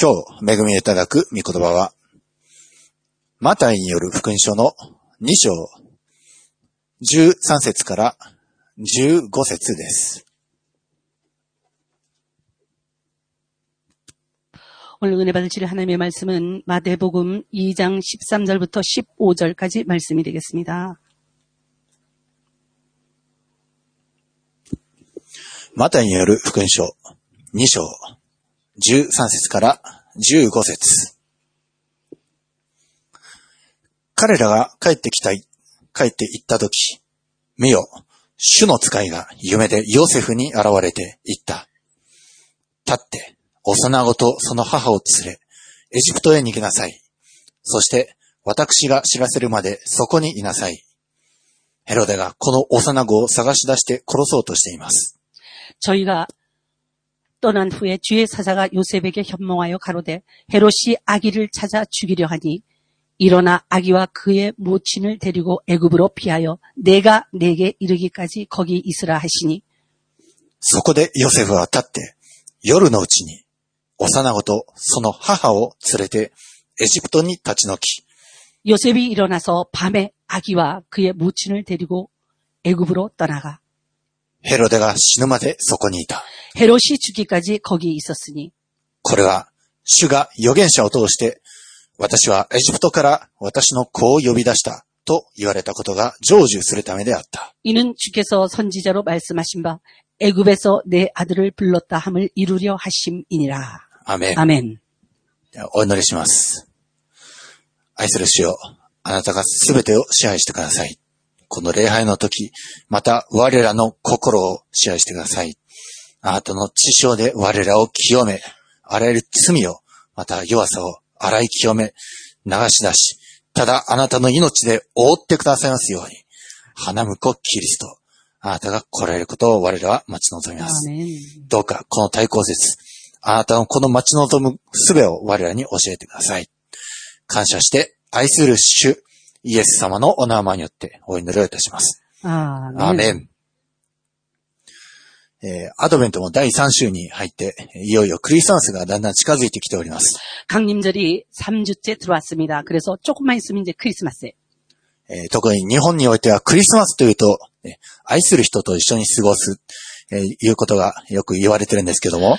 今日恵みをいただく御言葉は、マタイによる福音書の2章13節から15節です。 오늘 은혜 받으실 하나님의 말씀은 마태복음 2장 13절부터 15절까지 말씀이 되겠습니다. マタイによる福音書2章 13節から15節彼らが帰ってきたい、帰って行った時、見よ、主の使いが夢でヨセフに現れて言った。立って、幼子とその母を連れ、エジプトへ逃げなさい。そして、私が知らせるまでそこにいなさい。ヘロデがこの幼子を探し出して殺そうとしています。 저희가 떠난 후에 주의 사자가 요셉에게 현몽하여 가로되 헤롯이 아기를 찾아 죽이려 하니 일어나 아기와 그의 모친을 데리고 애굽으로 피하여 내가 내게 이르기까지 거기 있으라 하시니 そこでヨセフは立って、夜のうちに、幼子とその母を連れて、エジプトに立ち退き、 요셉이 일어나서 밤에 아기와 그의 모친을 데리고 애굽으로 떠나가 ヘロデが死ぬまでそこにいた。 헤롯이 죽기까지 거기 있었으니 これは、主が預言者を通して、私はエジプトから私の子を呼び出したと言われたことが成就するためであった。 이는 주께서 선지자로 말씀하신 바 애굽에서 내 아들을 불렀다 함을 이루려 하심이니라. アメン。 아멘. お祈りします。愛する主よ、あなたがすべてを支配してください。 この礼拝の時、また我らの心を支配してください。あなたの知性で我らを清め、あらゆる罪を、また弱さを洗い清め、流し出し、ただあなたの命で覆ってくださいますように、花婿キリスト、あなたが来られることを我らは待ち望みます。どうかこの対抗節、あなたのこの待ち望む術を我らに教えてください。感謝して愛する主、イエス様のお名前によってお祈りをいたします。 아멘. アーメン。えーアドベントも第3週に入って、いよいよクリスマスがだんだん近づいてきております。 강림절이 3주째 들어왔습니다. 그래서 조금만 있으면 이제 크리스마스예요. えー特に日本においてはクリスマスというと、ね愛する人と一緒に過ごす、えーいうことがよく言われてるんですけども、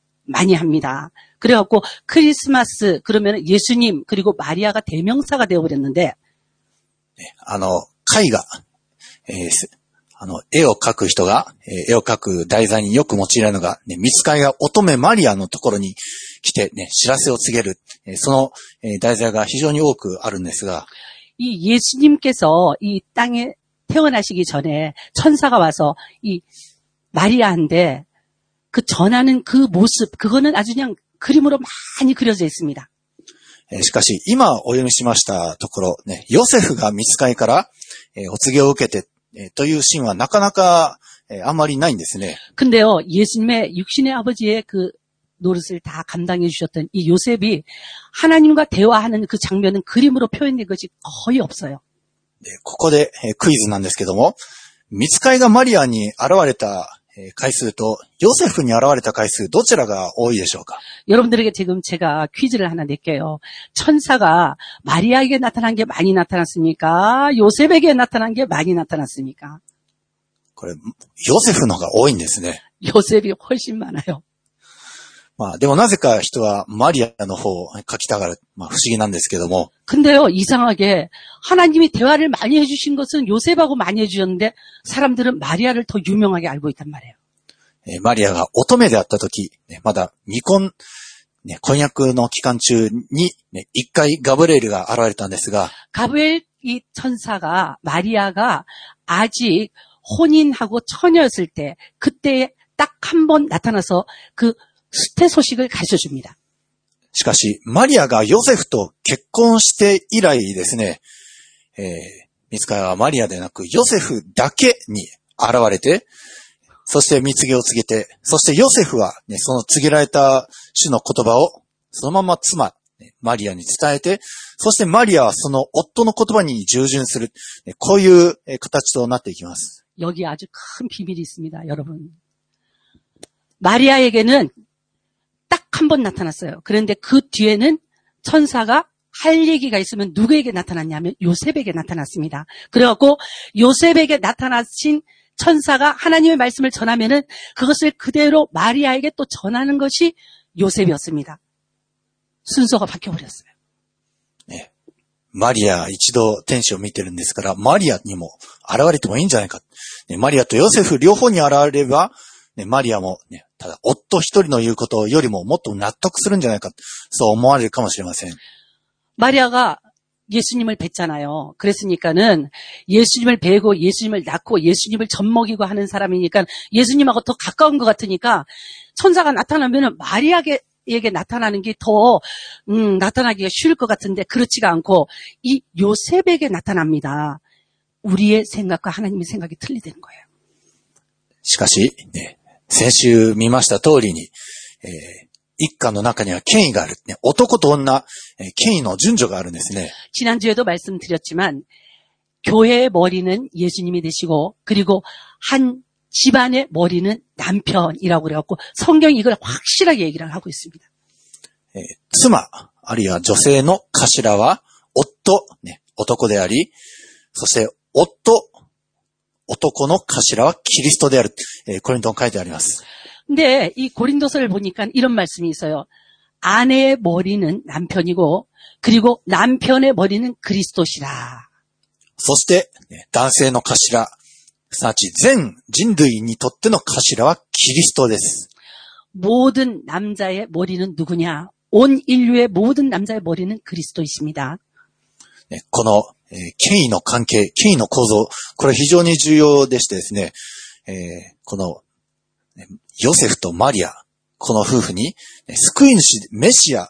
많이 합니 다. 그래갖고 크리스마스 그러면 예수님 그리고 마리아가 대명사가 되어버렸는데あの、絵が、えー、あの、絵を描く人が、絵を描く題材によく用いられるのが、ね、見つかりが乙女マリアのところに来てね、知らせを告げる、その題材が非常に多くあるんですが、이예수님께서이땅에태어나시기전에천사가와서이마리아한테 그 전하는 그 모습 그거는 아주 그냥 그림으로 많이 그려져 있습니다. えーしかし、今お読みしましたところ、ね、ヨセフが見つかりから、えーお告げを受けて、えーというシーンはなかなか、えーあんまりないんですね。 근데요, 예수님의 육신의 아버지의 그 노릇을 다 감당해 주셨던 이 요셉이 하나님과 대화하는 그 장면은 그림으로 표현된 것이 거의 없어요. でここで、えークイズなんですけども、見つかりがマリアに現れた えー回数と、ヨセフに現れた回数、どちらが多いでしょうか 여러분들에게 지금 제가 퀴즈를 하나 낼게요. 천사가 마리아에게 나타난 게 많이 나타났습니까? 요셉에게 나타난 게 많이 나타났습니까? これ、ヨセフの方が多いんですね。 요셉이 훨씬 많아요. まあ、でもなぜか人はマリアの方を書きたがる。まあ、不思議なんですけども、 근데요, 이상하게 하나님이 대화를 많이 해주신 것은 요셉하고 많이 해주셨는데 사람들은 마리아를 더 유명하게 알고 있단 말이에요. えーマリアが乙女であった時、ねまだ未婚、ね、婚約の期間中に、ね、一回ガブレールが現れたんですが、 가브엘 이 천사가 마리아가 아직 혼인하고 처녀였을 때 그때에 딱 한 번 나타나서 그 수태 소식을 가르쳐 줍니다. しかし、マリアがヨセフと結婚して以来ですね、えー、見つかはマリアでなくヨセフだけに現れて、そして蜜げを告げて、そしてヨセフは、ね、その告げられた主の言葉をそのまま妻、ねマリアに伝えて、そしてマリアはその夫の言葉に従順する、ねこういうえー形となっていきます。 여기 아주 큰 비밀이 있습니다, 여러분. 마리아에게는 딱 한 번 나타났어요. 그런데 그 뒤에는 천사가 할 얘기가 있으면 누구에게 나타났냐면 요셉에게 나타났습니다. 그래갖고 요셉에게 나타나신 천사가 하나님의 말씀을 전하면은 그것을 그대로 마리아에게 또 전하는 것이 요셉이었습니다. 순서가 바뀌어버렸어요. マリア一度天使を見てるんですから、マリアにも現れてもいいんじゃないか。ねマリアとヨセフ両方に現れれば、ねマリアも、ね、 ただ夫一人の言うことよりももっと納得するんじゃないか。そう思われるかもしれません。 마리아가 예수님을 뵀잖아요. 그랬으니까는 예수님을 뵈고 예수님을 낳고 예수님을 젖먹이고 하는 사람이니까 예수님하고 더 가까운 것 같으니까 천사가 나타나면은 마리아에게 나타나는 게 더, 음, 나타나기가 쉬울 것 같은데 그렇지가 않고 이 요셉에게 나타납니다. 우리의 생각과 하나님의 생각이 틀리다는 거예요. しかし、ね、 先週見ました通りに、えー、一家の中には権威がある。ね、男と女、えー、権威の順序があるんですね。지난주에도말씀드렸지만교회의머리는예수님이되시고그리고한 집안의 머리는 남편이라고 그래갖고 성경이 이걸 확실하게 얘기를 하고 있습니 다. 에, 妻,あるいは女性の頭は夫、ね、男であり、そして夫男の頭はキリストである。えーコリントに書いてあります。 근데 이 고린도서를 보니까 이런 말씀이 있어요. 아내의 머리는 남편이고 그리고 남편의 머리는 그리스도시라. そして、ね男性の頭、すなわち全人類にとっての頭はキリストです。 모든 남자의 머리는 누구냐? 온 인류의 모든 남자의 머리는 그리스도이십니다. この、え権威の関係、権威の構造、これ非常に重要でしてですね、えこの、ヨセフとマリア、この夫婦に、救い主、メシア、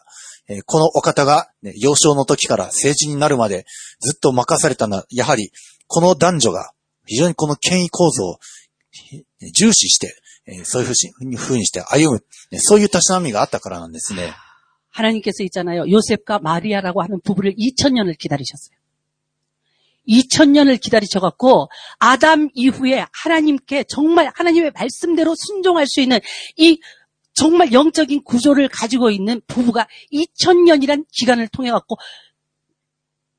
このお方が、幼少の時から成人になるまでずっと任されたのは、やはり、この男女が非常にこの権威構造を重視して、そういうふうにして歩む、そういうたしなみがあったからなんですね。 하나님께서 있잖아요. 요셉과 마리아라고 하는 부부를 2000년을 기다리셨어요. 2000년을 기다리셔갖고 아담 이후에 하나님께 정말 하나님의 말씀대로 순종할 수 있는 이 정말 영적인 구조를 가지고 있는 부부가 2000년이란 기간을 통해갖고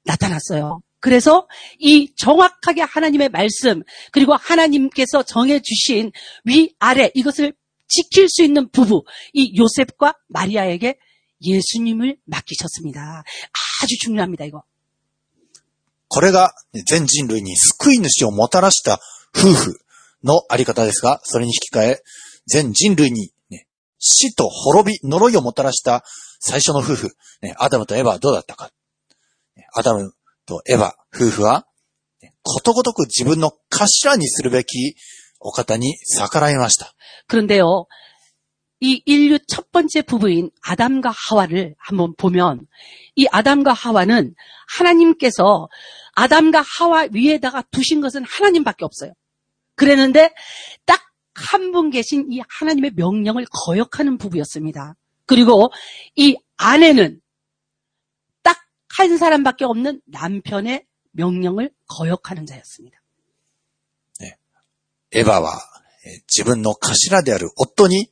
나타났어요. 그래서 이 정확하게 하나님의 말씀 그리고 하나님께서 정해주신 위아래 이것을 지킬 수 있는 부부 이 요셉과 마리아에게 예수님을 맡기셨습니다. 아주 중요합니다, 이거. これがね全人類に救い主をもたらした夫婦のあり方ですが、それに引き換え、全人類に、ね、死と滅び、呪いをもたらした最初の夫婦、ね、アダムとエヴァはどうだったか。ねアダムとエヴァ夫婦は、ねことごとく自分の頭にするべきお方に逆らいました。 그런데요, 이 인류 첫 번째 부부인 아담과 하와를 한번 보면, 이 아담과 하와는 하나님께서 아담과 하와 위에다가 두신 것은 하나님밖에 없어요. 그랬는데, 딱 한 분 계신 이 하나님의 명령을 거역하는 부부였습니다. 그리고 이 아내는 딱 한 사람밖에 없는 남편의 명령을 거역하는 자였습니다. エヴァは、えー自分の頭である夫に、ね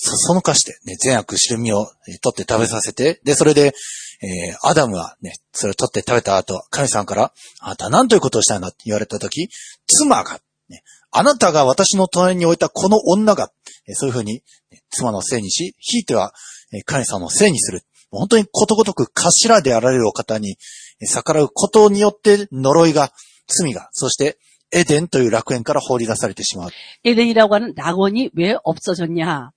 そそのかして、ね、善悪知る実をえー取って食べさせて、で、それで、えーアダムはね、それを取って食べた後、神様から、あなたは何ということをしたんだって言われたとき、妻が、 ねあなたが私の隣に置いたこの女が、えそういうふうにね妻のせいにし、ひいてはえ神様のせいにする。本当にことごとく頭であられるお方にえ逆らうことによって呪いが、罪が、そしてエデンという楽園から放り出されてしまう。 에덴이라고 하는 낙원이 왜 없어졌냐?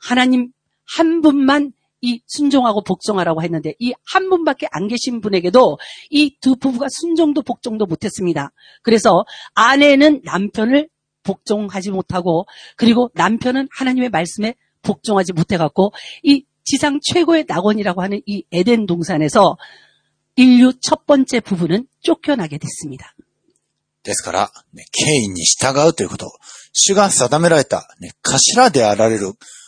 하나님 한 분만 이 순종하고 복종하라고 했는데 이 한 분밖에 안 계신 분에게도 이 두 부부가 순종도 복종도 못했습니다. 그래서 아내는 남편을 복종하지 못하고 그리고 남편은 하나님의 말씀에 복종하지 못해갖고 이 지상 최고의 낙원이라고 하는 이 에덴 동산에서 인류 첫 번째 부부는 쫓겨나게 됐습니다. ですから、ね、権威に従うということ。主が定められた、ね、頭であられる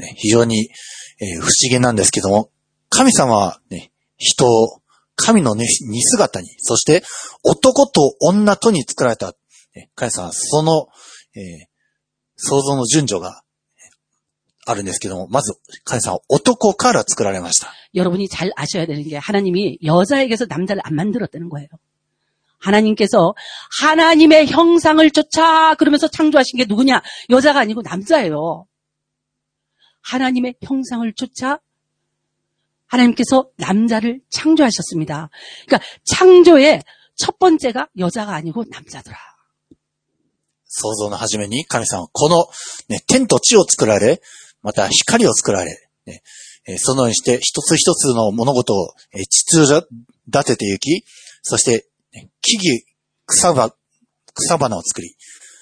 ね、非常に、え不思議なんですけども、神様はね、人を、神の、似姿に、そして男と女とに作られた、ね、神様はその、えー、想像の順序があるんですけども、まず、神様は男から作られました。여러분이잘아셔야되는게하나님이여자에게서남자를안만들었다는거예요 하나님께서 하나님의 형상을 쫓아 그러면서 창조하신 게 누구 냐? 여자가 아니고 남자예 요. 하나님의 형상을 쫓아 하나님께서 남자를 창조하셨습니다. 그러니까 창조의 첫 번째가 여자가 아니고 남자더라. 創造の初めに神様はこの、ね、天と地を作られ、また光を作られ、ねえーそのようにして一つ一つの物事をえー秩序立てていき、そして、ね木々、草ば、草花を作り、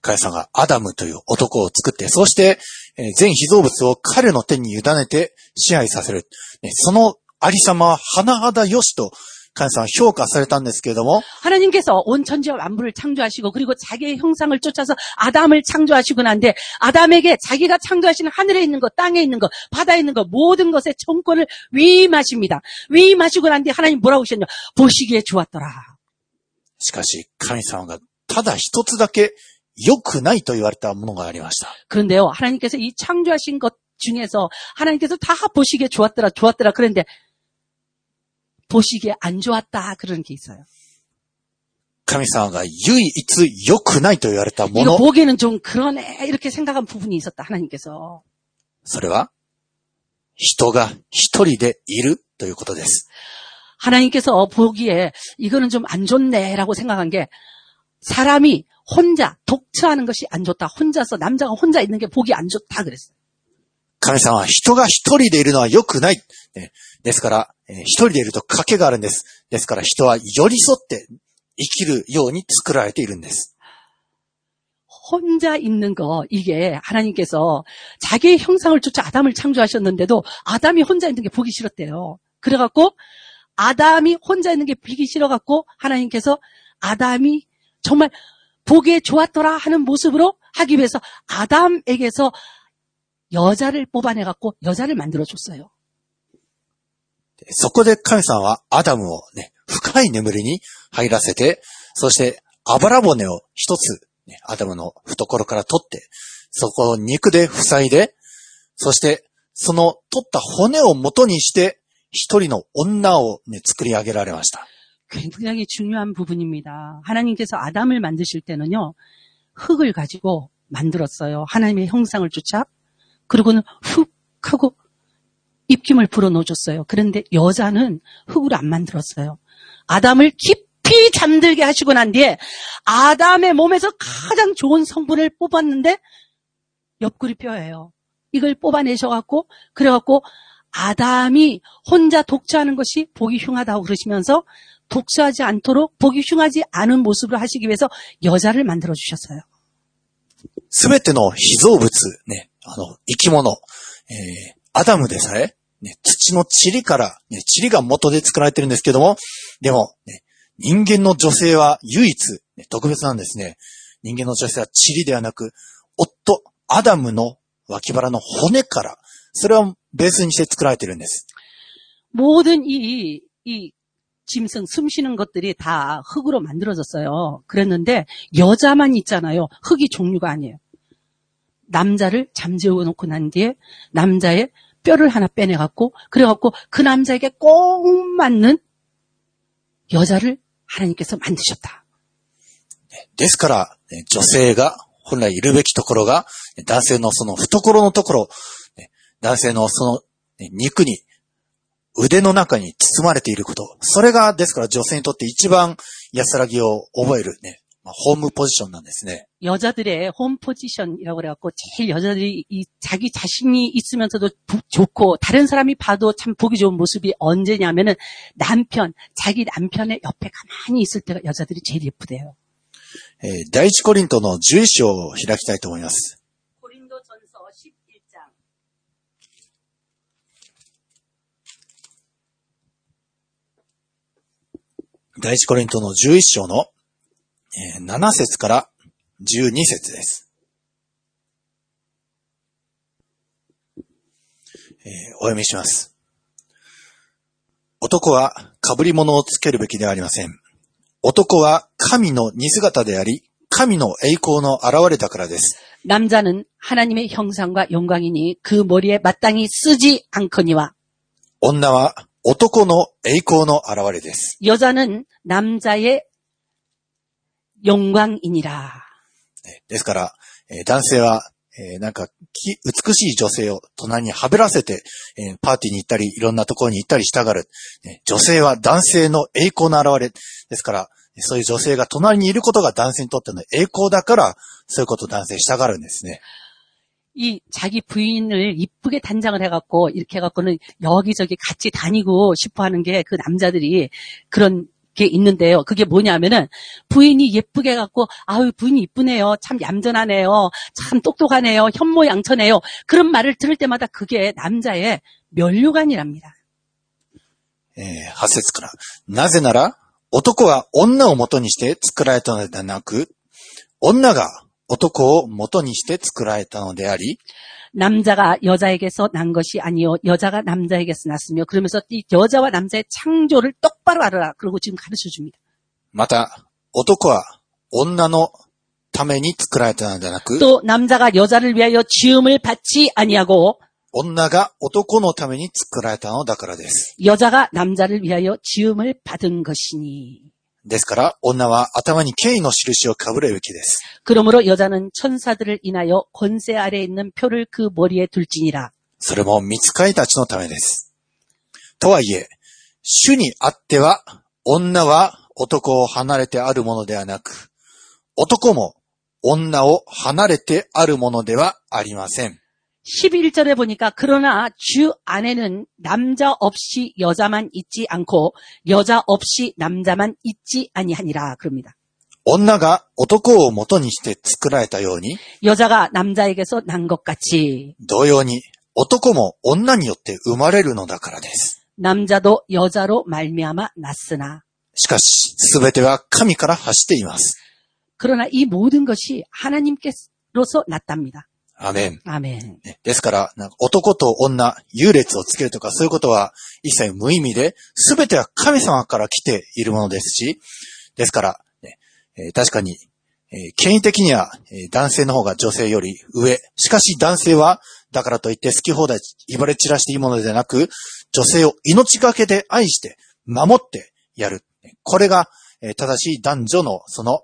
神様がアダムという男を作って、そして、えー全被造物を彼の手に委ねて支配させる。ねそのありさまは甚だよしと神様は評価されたんですけれども、 하나님께서 온 천지와 만물을 창조하시고 그리고 자기의 형상을 쫓아서 아담을 창조하시고 난데 아담에게 자기가 창조하시는 하늘에 있는 것, 땅에 있는 것, 바다에 있는 것 모든 것의 청권을 위임하십니다. 위임하시고 난 뒤에 하나님 뭐라고 하셨냐? 보시기에 좋았더라. しかし神様がただ一つだけ 良くないと言われたものがありました。 그런데요, 하나님께서 이 창조하신 것 중에서 하나님께서 다 보시기에 좋았더라, 좋았더라. 그런데 보시기에 안 좋았다. 그런 게 있어요. 神様が唯一良くないと言われたも 이거 の、 보기에는 좀 그러네. 이렇게 생각한 부분이 있었다. 하나님께서. それは人が一人でいるということです。 하나님께서 보기에 이거는 좀 안 좋네라고 생각한 게 사람이 혼자 독처하는 것이 안 좋다. 혼자서 남자가 혼자 있는 게 보기 안 좋다 그랬어요. 神様は人が一人でいるのは良くない。ねですから、えー一人でいると賭けがあるんです。ですから人は寄り添って生きるように作られているんです。 혼자 있는 거 이게 하나님께서 자기의 형상을 쫓아 아담을 창조하셨는데도 아담이 혼자 있는 게 보기 싫었대요. 그래갖고 아담이 혼자 있는 게 보기 싫어갖고 하나님께서 아담이 정말 보기에 좋았더라 하는 모습으로 하기 위해서 아담에게서 여자를 뽑아내갖고 여자를 만들어줬어요. そこで神様はアダムをね、深い眠りに入らせて、そして、あばら骨を一つ、ね、アダムの懐から取って、そこを肉で塞いで、そして、その取った骨を元にして、一人の女をね、作り上げられました。 굉장히 중요한 부분입니다. 하나님께서 아담을 만드실 때는요, 흙을 가지고 만들었어요. 하나님의 형상을 쫓아. 그리고는 훅 하고 입김을 불어 넣어줬어요. 그런데 여자는 흙으로 안 만들었어요. 아담을 깊이 잠들게 하시고 난 뒤에 아담의 몸에서 가장 좋은 성분을 뽑았는데 옆구리 뼈예요. 이걸 뽑아내셔갖고 그래갖고 아담이 혼자 독처하는 것이 보기 흉하다고 그러시면서 독처하지 않도록 보기 흉하지 않은 모습을 하시기 위해서 여자를 만들어 주셨어요. すべての被造物、ね、あの、生き物、えー、アダムでさえ、ね、土の塵から、ね、塵が元で作られてるんですけども、でも、ね、人間の女性は唯一、ね、特別なんですね。人間の女性は塵ではなく、夫、アダムの脇腹の骨から、それをベースにして作られてるんです。 모든 이, 이 짐승, 숨 쉬는 것들이 다 흙으로 만들어졌어요. 그랬는데 여자만 있잖아요. 흙이 종류가 아니에요. 남자를 잠재워 놓고 난 뒤에 남자의 뼈를 하나 빼내갖고 그래갖고 그 남자에게 꼭 맞는 여자를 하나님께서 만드셨다. ですから、ね女性が本来いるべきところが、ね男性のその懐のところ、ね男性のそのね肉に、 腕の中に包まれていること。それが、ですから女性にとって一番安らぎを覚えるね、まあホームポジションなんですね。 여자들의 홈 포지션이라고 그래갖고 제일 여자들이 이 자기 자신이 있으면서도 부- 좋고 다른 사람이 봐도 참 보기 좋은 모습이 언제냐면은 남편, 자기 남편의 옆에 가만히 있을 때가 여자들이 제일 예쁘대요. えー第一コリントの11章を開きたいと思います。 第一コリントの11章の、えー7節から12節です。えーお読みします。男は被り物をつけるべきではありません。男は神の似姿であり、神の栄光の現れだからです。 남자는 하나님의 형상과 영광이니 그 머리에 마땅히 쓰지 않거니와 女は 男の栄光の現れです。여자는남자의영광이니 라。 ですから、男性は、なんか、美しい女性を隣にはべらせて、パーティーに行ったり、いろんなところに行ったりしたがる。女性は男性の栄光の現れ。ですから、そういう女性が隣にいることが男性にとっての栄光だから、そういうことを男性したがるんですね。 이 자기 부인을 이쁘게 단장을 해갖고 이렇게 해갖고는 여기저기 같이 다니고 싶어하는 게 그 남자들이 그런 게 있는데요. 그게 뭐냐면은 부인이 예쁘게 해갖고 아유 부인이 이쁘네요. 참 얌전하네요. 참 똑똑하네요. 현모양처네요. 그런 말을 들을 때마다 그게 남자의 면류관이랍니다. えー8節から。なぜなら、男は女を元にして作られたのではなく、女が 男を元にして作られたのであり、 남자가 여자에게서 난 것이 아니요 여자가 남자에게서 났으며 그러면서 이 여자와 남자의 창조를 똑바로 알아라. 그러고 지금 가르쳐 줍니다. また、男は女のために作られたのではなく、 또 남자가 여자를 위하여 지음을 받지 아니하고 女が男のために作られたのだからです。 여자가 남자를 위하여 지음을 받은 것이니. ですから、女は頭に権威の印をかぶるべきです。 그러므로 여자는 천사들을 인하여 권세 아래에 있는 표를 그 머리에 둘지니라. それも見つかりたちのためです。とはいえ、主にあっては、女は男を離れてあるものではなく、男も女を離れてあるものではありません。 11절에 보니까 그러나 주 안에는 남자 없이 여자만 있지 않고 여자 없이 남자만 있지 아니하니라 그럽니다. 女が男を元にして作られたように、 여자가 남자에게서 난 것 같이 同様に男も女によって生まれるのだからです。 남자도 여자로 말미암아 났으나 しかし、すべては神から発しています。 그러나 이 모든 것이 하나님께로서 났답니다. アメン。아 멘. ねですから、なんか男と女、優劣をつけるとかそういうことは一切無意味で、すべては神様から来ているものですし、ですから、ねえー確かに、えー権威的には、えー男性の方が女性より上。しかし男性は、だからといって好き放題、威張れ散らしていいものではなく、女性を命がけで愛して、守ってやる。これが、えー正しい男女のその、えー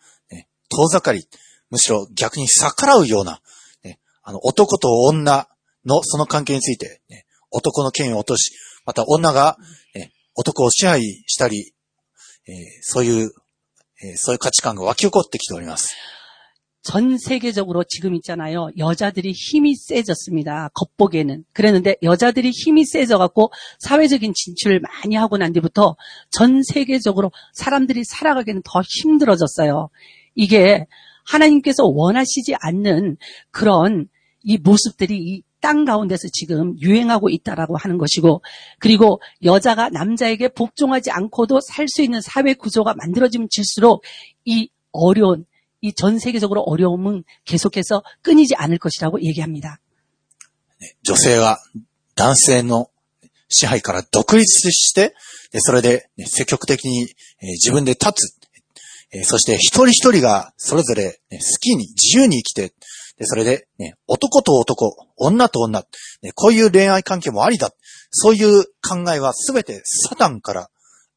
遠ざかり、むしろ逆に逆らうような、ねあの、男と女のその関係について、ね男の権威を落とし、また女が、ね男を支配したり、えーそういう、えーそういう価値観が湧き起こってきております。 전 세계적으로 지금 있잖아요. 여자들이 힘이 세졌습니다. 겉보기에는. 그랬는데 여자들이 힘이 세져갖고 사회적인 진출을 많이 하고 난 뒤부터 전 세계적으로 사람들이 살아가기는 더 힘들어졌어요. 이게 하나님께서 원하시지 않는 그런 이 모습들이 이 땅 가운데서 지금 유행하고 있다라고 하는 것이고, 그리고 여자가 남자에게 복종하지 않고도 살 수 있는 사회 구조가 만들어지면 질수록 이 어려운 이 전 세계적으로 어려움은 계속해서 끊이지 않을 것이라고 얘기합니다. 女性は男性の支配から独立して、でそれで、ね積極的にえー自分で立つ。 えーそして一人一人がそれぞれ、ね好きに自由に生きて、でそれで、ね、男と男、女と女、ねこういう恋愛関係もありだ。そういう考えはすべてサタンから、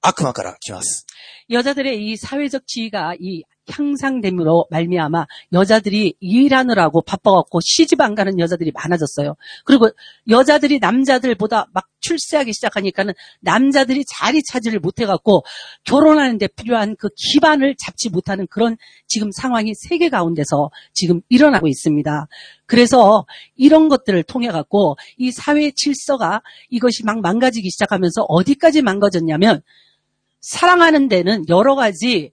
悪魔から来ます。 여자들의 이 사회적 지위가 이 향상됨으로 말미암아 여자들이 일하느라고 바빠갖고 시집 안 가는 여자들이 많아졌어요. 그리고 여자들이 남자들보다 막 출세하기 시작하니까는 남자들이 자리 차지를 못해갖고 결혼하는데 필요한 그 기반을 잡지 못하는 그런 지금 상황이 세계 가운데서 지금 일어나고 있습니다. 그래서 이런 것들을 통해 갖고 이 사회 질서가 이것이 막 망가지기 시작하면서 어디까지 망가졌냐면 사랑하는 데는 여러 가지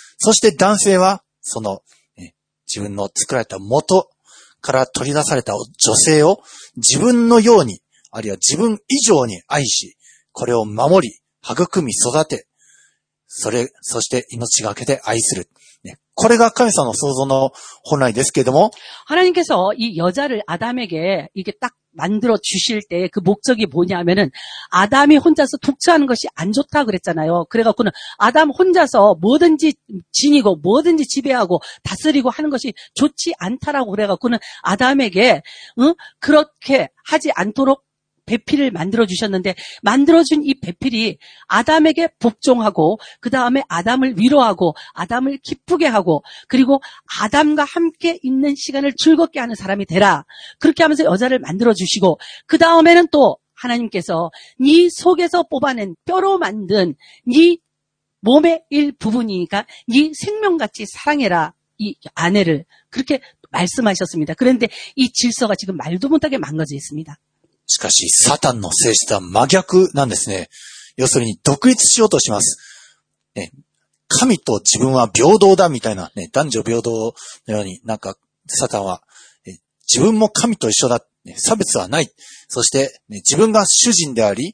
そして男性は、その、ね自分の作られた元から取り出された女性を自分のように、あるいは自分以上に愛し、これを守り、育み、育て、それ、そして命がけで愛する。ね、これが神様の創造の本来ですけれども、 하나님께서 이 여자를 아담에게 이게 딱 만들어 주실 때 그 목적이 뭐냐면은 아담이 혼자서 독처하는 것이 안 좋다 그랬잖아요. 그래갖고는 아담 혼자서 뭐든지 지니고 뭐든지 지배하고 다스리고 하는 것이 좋지 않다라고 그래갖고는 아담에게 응? 그렇게 하지 않도록 배필을 만들어 주셨는데 만들어준 이 배필이 아담에게 복종하고 그 다음에 아담을 위로하고 아담을 기쁘게 하고 그리고 아담과 함께 있는 시간을 즐겁게 하는 사람이 되라. 그렇게 하면서 여자를 만들어 주시고 그 다음에는 또 하나님께서 네 속에서 뽑아낸 뼈로 만든 네 몸의 일 부분이니까 네 생명같이 사랑해라. 이 아내를 그렇게 말씀하셨습니다. 그런데 이 질서가 지금 말도 못하게 망가져 있습니다. しかし、サタンの性質は真逆なんですね。要するに、独立しようとします。ね、神と自分は平等だみたいな、ね、男女平等のように、なんか、サタンは、え自分も神と一緒だ、ね、差別はない。そして、ね、自分が主人であり、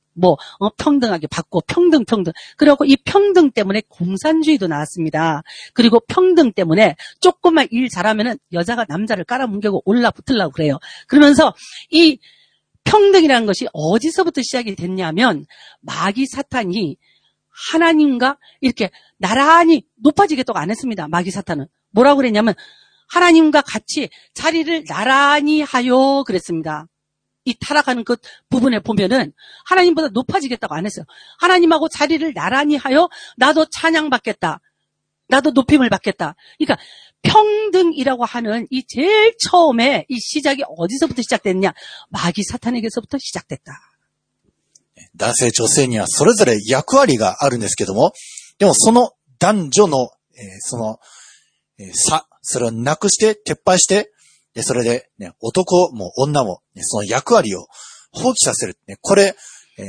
뭐 어, 평등하게 받고 평등 평등 그리고 이 평등 때문에 공산주의도 나왔습니다. 그리고 평등 때문에 조금만 일 잘하면은 여자가 남자를 깔아뭉개고 올라붙으려고 그래요. 그러면서 이 평등이라는 것이 어디서부터 시작이 됐냐면 마귀 사탄이 하나님과 이렇게 나란히 높아지겠다고 안 했습니다. 마귀 사탄은. 뭐라고 그랬냐면 하나님과 같이 자리를 나란히 하여 그랬습니다. 이 타락하는 그 부분에 보면은 하나님보다 높아지겠다고 안 했어요. 하나님하고 자리를 나란히 하여 나도 찬양받겠다. 나도 높임을 받겠다. 그러니까 평등이라고 하는 이 제일 처음에 이 시작이 어디서부터 시작됐냐? 마귀 사탄에게서부터 시작됐다. 男性、女性にはそれぞれ役割があるんですけども、でもその男女の、えーその、えー差、 それをなくして、撤廃して、 で、それで、ね、男も女も、ね、その役割を放棄させる。ね、これ、えー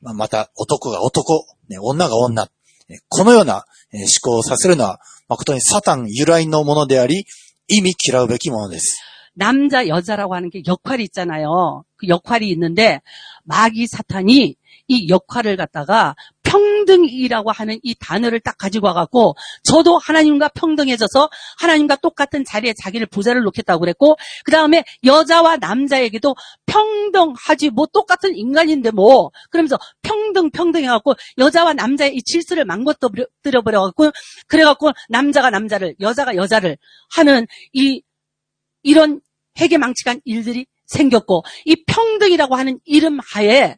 まあ、また男が男、ね、女が女、ねこのような、えー思考をさせるのは、誠にサタン由来のものであり、意味嫌うべきものです。 남자, 여자라고 하는 게 역할이 있잖아요. 그 역할이 있는데, 마귀 사탄이 이 역할을 갖다가 평등이라고 하는 이 단어를 딱 가지고 와갖고, 저도 하나님과 평등해져서 하나님과 똑같은 자리에 자기를 부자를 놓겠다고 그랬고, 그 다음에 여자와 남자에게도 평등하지, 뭐 똑같은 인간인데 뭐, 그러면서 평등, 평등해갖고, 여자와 남자의 이 질서를 망가뜨려버려갖고, 그래갖고, 남자가 남자를, 여자가 여자를 하는 이 이런 해계망측한 일들이 생겼고 이 평등이라고 하는 이름 하에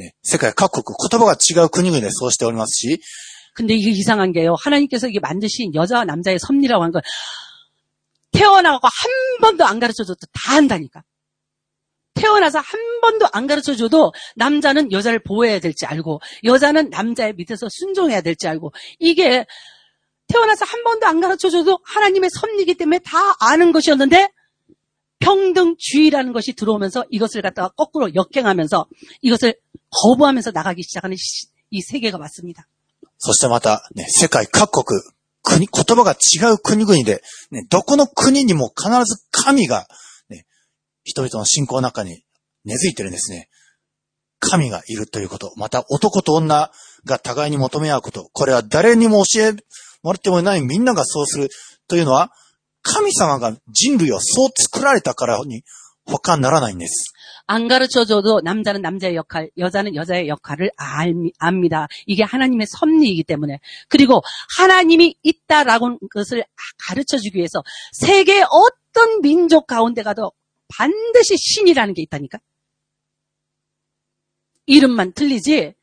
ね、世界各国言葉が違う国々でそうしておりますし、 근데 이게 이상한 게요. 하나님께서 이게 만드신 여자와 남자의 섭리라고 하는 건 태어나고 한 번도 안 가르쳐줘도 다 한다니까. 태어나서 한 번도 안 가르쳐줘도 남자는 여자를 보호해야 될지 알고 여자는 남자의 밑에서 순종해야 될지 알고 이게 태어나서 한 번도 안 가르쳐줘도 하나님의 섭리이기 때문에 다 아는 것이었는데 평등주의라는 것이 들어오면서 이것을 갖다가 거꾸로 역행하면서 이것을 거부하면서 나가기 시작하는 시- 이 세계가 왔습니다. そしてまた、ね、世界各国、国、言葉が違う国々で、ね、どこの国にも必ず神が、ね、人々の信仰の中に根付いてるんですね。神がいるということ。また男と女が互いに求め合うこと。これは誰にも教えもらってもいないみんながそうするというのは、神様が人類をそう作られたからに 他ならないんです。 안 가르쳐줘도 남자는 남자의 역할, 여자는 여자의 역할을 알- 압니다. 이게 하나님의 섭리이기 때문에. 그리고 하나님이 있다라고 것을 가르쳐주기 위해서 세계 어떤 민족 가운데 가도 반드시 신이라는 게 있다니까. 이름만 틀리지,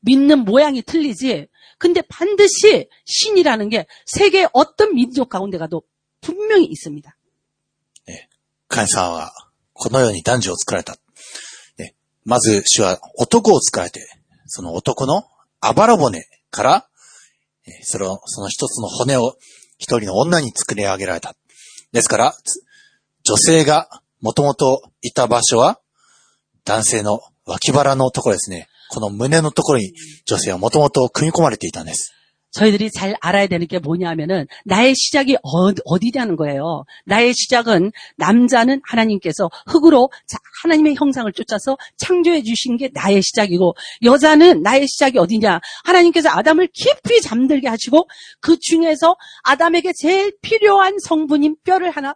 믿는 모양이 틀리지, 근데 반드시 신이라는 게 세계 어떤 민족 가운데 가도 분명히 있습니다. 神様は、 このように男女を作られた。ね、まず、主は男を作られて、その男のあばら骨から、それを、その一つの骨を一人の女に作り上げられた。ですから、女性がもともといた場所は、男性の脇腹のところですね。この胸のところに女性はもともと組み込まれていたんです。 저희들이 잘 알아야 되는 게 뭐냐면은 나의 시작이 어, 어디냐는 거예요. 나의 시작은 남자는 하나님께서 흙으로 자- 하나님의 형상을 쫓아서 창조해 주신 게 나의 시작이고 여자는 나의 시작이 어디냐? 하나님께서 아담을 깊이 잠들게 하시고 그 중에서 아담에게 제일 필요한 성분인 뼈를 하나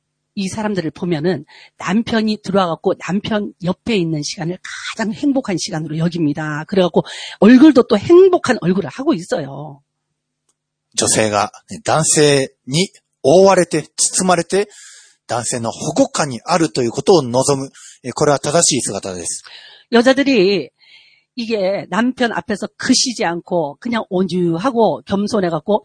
이 사람들을 보면은 남편이 들어와갖고 남편 옆에 있는 시간을 가장 행복한 시간으로 여깁니다. 그래갖고 얼굴도 또 행복한 얼굴을 하고 있어요. 女性がね男性に覆われて、包まれて、男性の保護下にあるということを望む。えーこれは正しい姿です。 여자들이 이게 남편 앞에서 크시지 않고 그냥 온유하고 겸손해갖고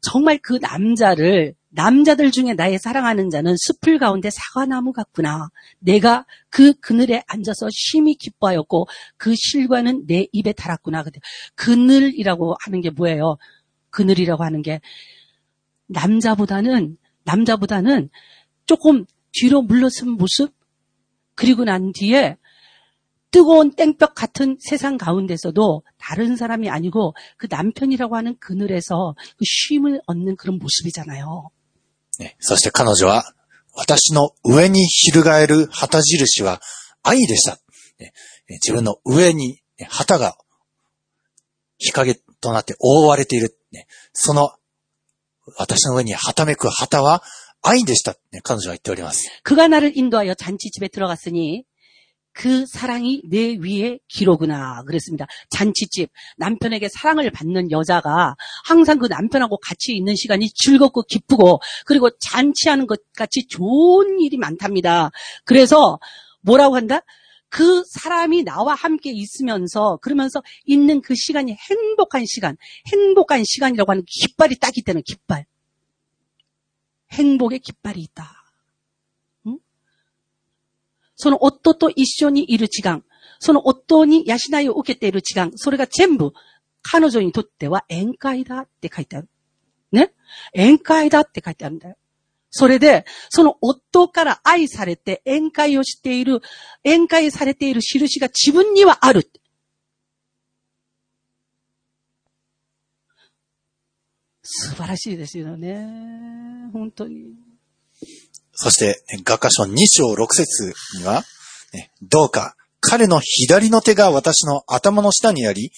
정말 그 남자를 남자들 중에 나의 사랑하는 자는 숲을 가운데 사과나무 같구나. 내가 그 그늘에 앉아서 심히 기뻐하였고 그 실과는 내 입에 달았구나. 그늘이라고 하는 게 뭐예요? 그늘이라고 하는 게 남자보다는 남자보다는 조금 뒤로 물러선 모습 그리고 난 뒤에 뜨거운 땡볕 같은 세상 가운데서도 다른 사람이 아니고 그 남편이라고 하는 그늘에서 그 쉼을 얻는 그런 모습이잖아요. ね、そして彼女は、私の上に翻る旗印は愛でした。ね自分の上にね旗が日陰となって覆われている。ねその私の上にはためく旗は愛でした。ね彼女は言っております。 그가 나를 인도하여 잔치집에 들어갔으니 그 사랑이 내 위에 기로구나 그랬습니다. 잔치집 남편에게 사랑을 받는 여자가 항상 그 남편하고 같이 있는 시간이 즐겁고 기쁘고 그리고 잔치하는 것 같이 좋은 일이 많답니다. 그래서 뭐라고 한다? 그 사람이 나와 함께 있으면서 그러면서 있는 그 시간이 행복한 시간, 행복한 시간이라고 하는 깃발이 딱 있다는 깃발. 행복의 깃발이 있다. その夫と一緒にいる時間、その夫に養いを受けている時間、それが全部彼女にとっては宴会だって書いてある。ね？宴会だって書いてあるんだよ。それで、その夫から愛されて宴会をしている、宴会されている印が自分にはある。素晴らしいですよね。本当に。そして、ね学科書2章6節には、ねどうか彼の左の手が私の頭の下にあり、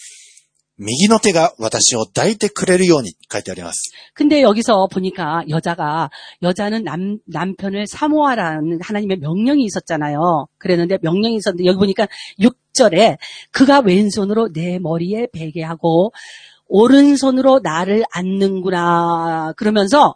右の手が私を抱いてくれるように書いてあります。 근데 여기서 보니까 여자가 여자는 남 남편을 사모하라는 하나님의 명령이 있었잖아요. 그랬는데 명령이 있었는데 여기 보니까 6절에 그가 왼손으로 내 머리에 베게 하고 오른손으로 나를 안는구나 그러면서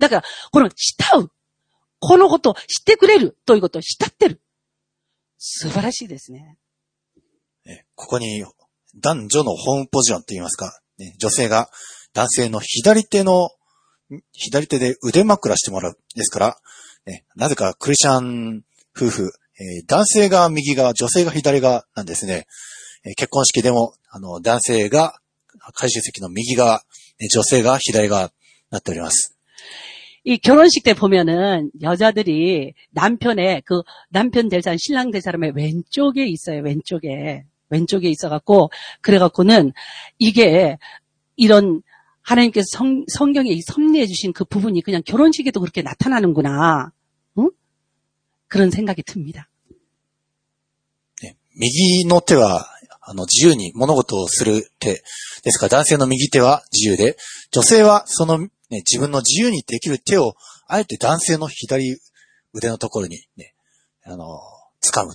だから、この慕う。このことを知ってくれるということを慕ってる。素晴らしいですね。ねここに男女のホームポジションと言いますか、ね女性が男性の左手の、左手で腕枕してもらう。ですから、ねなぜかクリスチャン夫婦、えー男性が右側、女性が左側なんですね。えー結婚式でも、あの、男性が回収席の右側、女性が左側になっております。 이 결혼식 때 보면은 여자들이 남편의 그 남편 될 사람, 신랑 될 사람의 왼쪽에 있어요. 왼쪽에. 왼쪽에 있어갖고, 그래갖고는 이게 이런 하나님께서 성, 성경에 이 섭리해 주신 그 부분이 그냥 결혼식에도 그렇게 나타나는구나. 응? 그런 생각이 듭니다. ね右の手は、あの、自由に物事をする手。ですから、男性の右手は自由で、女性はその、 ね、自分の自由にできる手を、あえて男性の左腕のところにね、あの、掴む。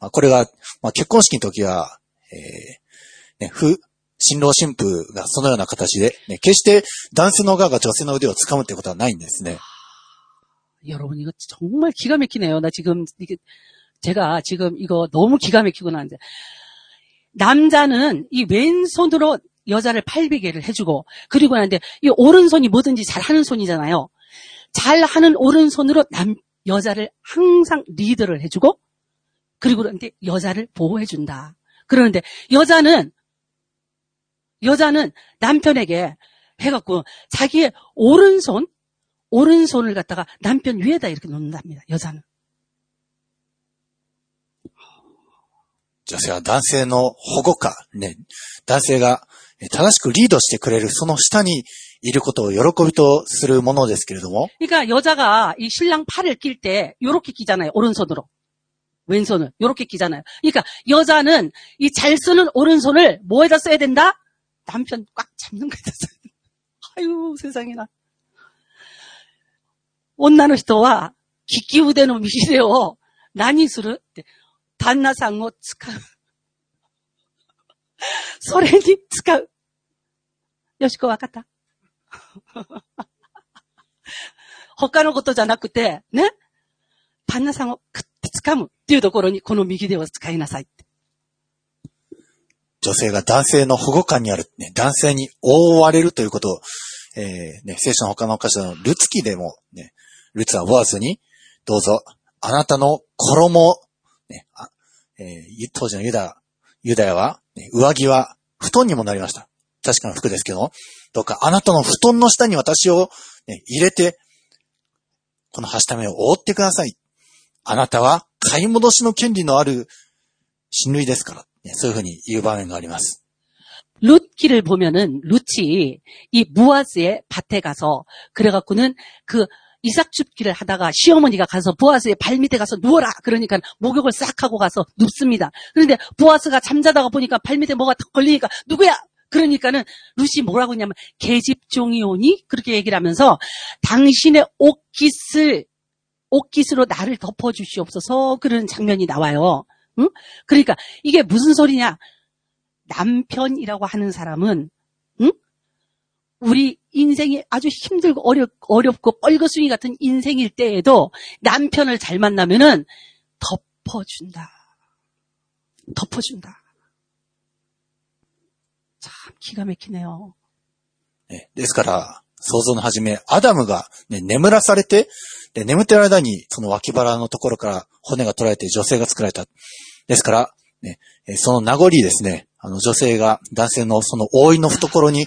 まあ、これが、まあ、結婚式の時は、えー、ね、ふ、新郎新婦がそのような形で、ね、決して男性の側が女性の腕を掴むってことはないんですね。 여러분 이거 정말 기가 막히네요. 나 지금 이게 제가 지금 이거 너무 기가 막히고 나는데 남자는 이 왼손으로 여자를 팔베개를 해주고 그리고 나는데 이 오른손이 뭐든지 잘하는 손이잖아요. 잘하는 오른손으로 남 여자를 항상 리드를 해주고 그리고 그런데 여자를 보호해준다. 그러는데 여자는 여자는 남편에게 해갖고 자기의 오른손 오른손을 갖다가 남편 위에다 이렇게 놓는답니다. 여자는. 女性は男性の保護下、ね、男性がえ 正しくリードしてくれるその下にいることを喜びとするものですけれども、 그러니까 여자가 이 신랑 팔을 낄 때 요렇게 끼잖아요. 오른손으로. 왼손을 요렇게 끼잖아요. 그러니까 여자는 이 잘 쓰는 오른손을 뭐에다 써야 된다? 남편 꽉 잡는 거에다 써야 된다. 아유 세상에나. 女の人は、利き腕の右手を何するって、旦那さんを使う。 それに使う。よしこわかった 他のことじゃなくて、ね。旦那さんをクッて掴むっていうところにこの右手を使いなさいって。女性が男性の保護下にある、ね、男性に覆われるということを、えーね、聖書の他の箇所のルツ記でも、ね、ルツはボアズに、どうぞ、あなたの衣、ねあえー当時のユダ、ユダヤは、ね上着は布団にもなりました。確かな服ですけど、どうかあなたの布団の下に私を、ね、入れて、このはしためを覆ってください。あなたは買い戻しの権利のある親類ですから。ねそういうふうに言う場面があります。 룻기를 보면은 룻이 이 무아스의 밭에 가서 그래갖고는 그 이삭 줍기를 하다가 시어머니가 가서 보아스의 발밑에 가서 누워라 그러니까 목욕을 싹 하고 가서 눕습니다. 그런데 보아스가 잠자다가 보니까 발밑에 뭐가 탁 걸리니까 누구야? 그러니까는 룻이 뭐라고 했냐면 계집종이 오니 그렇게 얘기를 하면서 당신의 옷깃을 옷깃으로 나를 덮어주시옵소서 그런 장면이 나와요. 응? 그러니까 이게 무슨 소리냐? 남편이라고 하는 사람은, 응? 우리 인생이 아주 힘들고 어렵, 어렵고 뻘거숭이 같은 인생일 때에도 남편을 잘 만나면은 덮어준다. 덮어준다. 참 기가 막히네요. ねですから、想像の始め、アダムが、ね、眠らされて、で、眠ってる間に、その脇腹のところから骨が取られて女性が作られた。ですから、ね、えーその名残ですね、あの女性が男性のその覆いの懐に、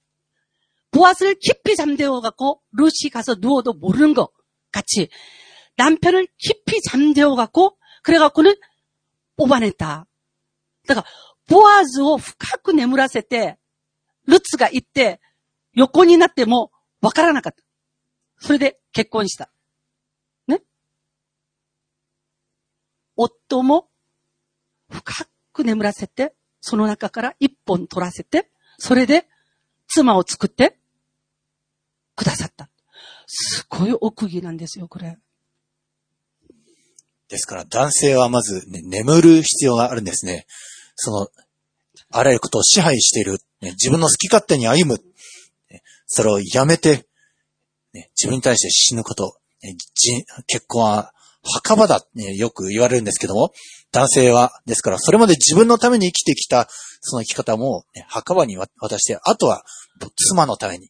보아스를 깊이 잠재워갖고 루시 가서 누워도 모르는 것 같이 남편을 깊이 잠재워갖고 그래갖고는 뽑아냈다. 그러니까 보아즈を深く眠らせて、ルツが行って、横になってもわからなかった。それで結婚した。ね夫も深く眠らせて、その中から一本取らせて、それで妻を作って くださった。すごい奥義なんですよ、これ。ですから男性はまず、ね、眠る必要があるんですね。その、あらゆることを支配している、ね自分の好き勝手に歩む、それをやめて、ね自分に対して死ぬこと、ね結婚は墓場だ、ねよく言われるんですけども、男性は、ですから、それまで自分のために生きてきた、その生き方も、ね墓場に渡して、あとは、妻のために、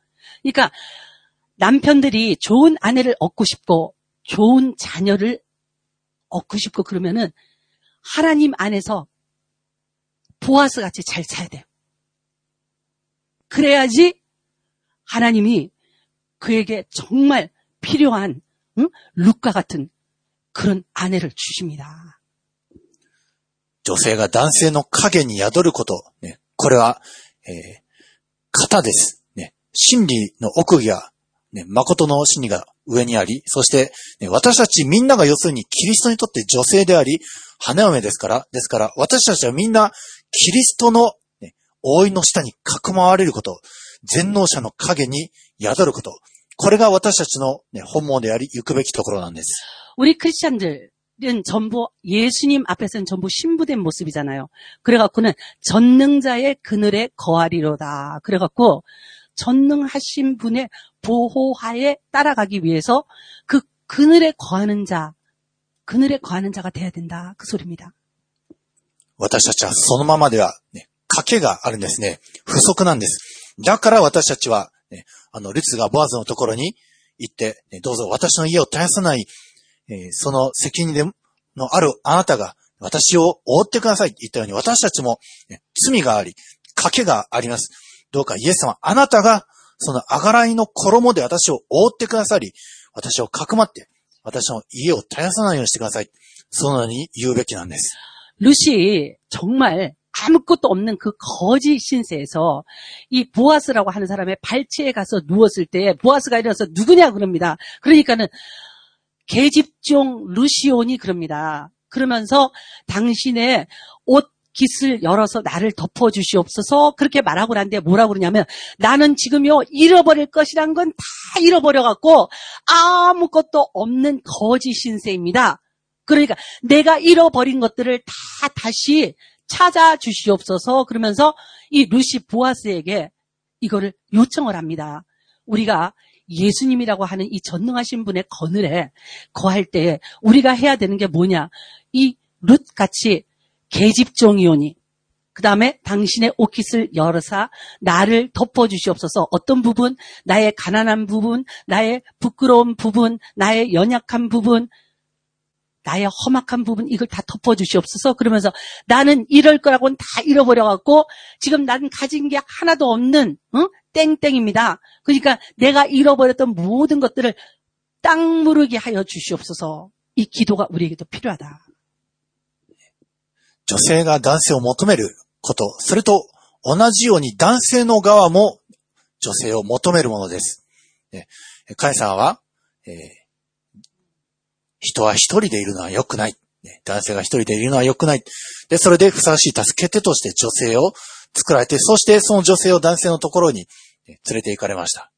그러니까 남편들이 좋은 아내를 얻고 싶고 좋은 자녀를 얻고 싶고 그러면은 하나님 안에서 보아스 같이 잘 차야 돼요. 그래야지 하나님이 그에게 정말 필요한 응? 룩과 같은 그런 아내를 주십니다. 女性が男性の影に宿ること。ね、これは、えー型です。 ね、真理の奥義が、ね、誠の真理が上にあり、そして、ね、私たちみんなが要するにキリストにとって女性であり、花嫁ですから、ですから、私たちはみんなキリストの、ね、覆いの下に囲まれること、全能者の影に宿ること。これが私たちの、ね、本望であり、行くべきところなんです。 우리 크리스천들은 전부 예수님 앞에서는 전부 신부된 모습이잖아요. 그래갖고는 전능자의 그늘에 거하리로다. 그래갖고 전능하신 분의 보호하에 따라가기 위해서 그 그늘에 거하는 자, 그늘에 거하는 자가 돼야 된다. 그 소리입니다. 私たちはそのままでは、ね、賭けがあるんですね。不足なんです。だから私たちは、ね、あの、ルツがボアズのところに行って、ね、どうぞ私の家を絶やさない、えーその責任でのあるあなたが私を覆ってくださいって言ったように、私たちも、ね、罪があり、賭けがあります。 どうかイエス様、あなたがそのあがらいの衣で私を覆ってくださり、私をかくまって、私の家を絶やさないようにしてください。そのように言うべきなんです。 룻이 정말 아무것도 없는 그 거지 신세에서 이 보아스라고 하는 사람의 발치에 가서 누웠을 때 보아스가 일어나서 누구냐 그럽니다. 그러니까는 계집종 루시온이 그럽니다. 그러면서 당신의 옷 깃을 열어서 나를 덮어주시옵소서 그렇게 말하고 난데 뭐라고 그러냐면 나는 지금요 잃어버릴 것이란 건 다 잃어버려갖고 아무것도 없는 거지 신세입니다. 그러니까 내가 잃어버린 것들을 다 다시 찾아주시옵소서 그러면서 이 루시 보아스에게 이거를 요청을 합니다. 우리가 예수님이라고 하는 이 전능하신 분의 거늘에 거할 때 우리가 해야 되는 게 뭐냐? 이 룻 같이 계집종이오니 그 다음에 당신의 옷깃을 열어사 나를 덮어주시옵소서 어떤 부분, 나의 가난한 부분, 나의 부끄러운 부분, 나의 연약한 부분, 나의 험악한 부분 이걸 다 덮어주시옵소서 그러면서 나는 이럴 거라고는 다 잃어버려갖고 지금 나는 가진 게 하나도 없는 응? 땡땡입니다. 그러니까 내가 잃어버렸던 모든 것들을 땅 무르게 하여 주시옵소서 이 기도가 우리에게도 필요하다. 女性が男性を求めること、それと同じように男性の側も女性を求めるものです。ね、カエさんは、えー人は一人でいるのは良くない。ね男性が一人でいるのは良くない。で、それでふさわしい助け手として女性を作られて、そしてその女性を男性のところにね連れて行かれました。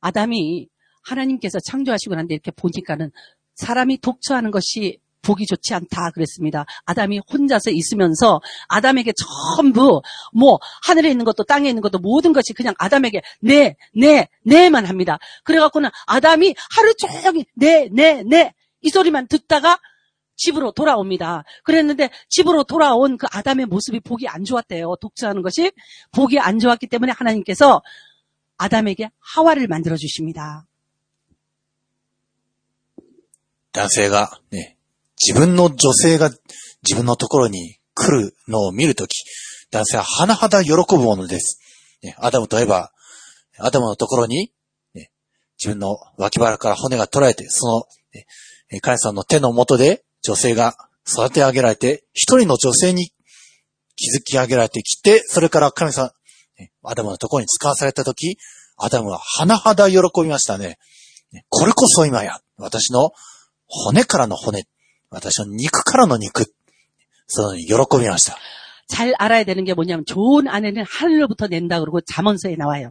아담이 하나님께서 창조하시고 난데 이렇게 보니까는 사람이 독처하는 것이 보기 좋지 않다 그랬습니다. 아담이 혼자서 있으면서 아담에게 전부 뭐 하늘에 있는 것도 땅에 있는 것도 모든 것이 그냥 아담에게 네, 네, 네만 합니다. 그래갖고는 아담이 하루 종일 네, 네, 네 이 소리만 듣다가 집으로 돌아옵니다. 그랬는데 집으로 돌아온 그 아담의 모습이 보기 안 좋았대요. 독처하는 것이 보기 안 좋았기 때문에 하나님께서 아담에게 하와를 만들어 주십니다. 男性がね、 自分の女性が自分のところに来るのを見るとき、男性は甚だ喜ぶものです。アダムといえば、アダムのところに、自分の脇腹から骨が取られて、その、ね、カエさんの手の下で女性が育て上げられて、一人の女性に築き上げられてきて、それから神さん、アダムのところに使わされたとき、アダムは甚だ喜びました。ねこれこそ今や、私の骨からの骨、 私の肉からの肉、そのように喜びました。 잘 알아야 되는 게 뭐냐면 좋은 아내는 하늘로부터 낸다 그러고 잠언서에 나와요.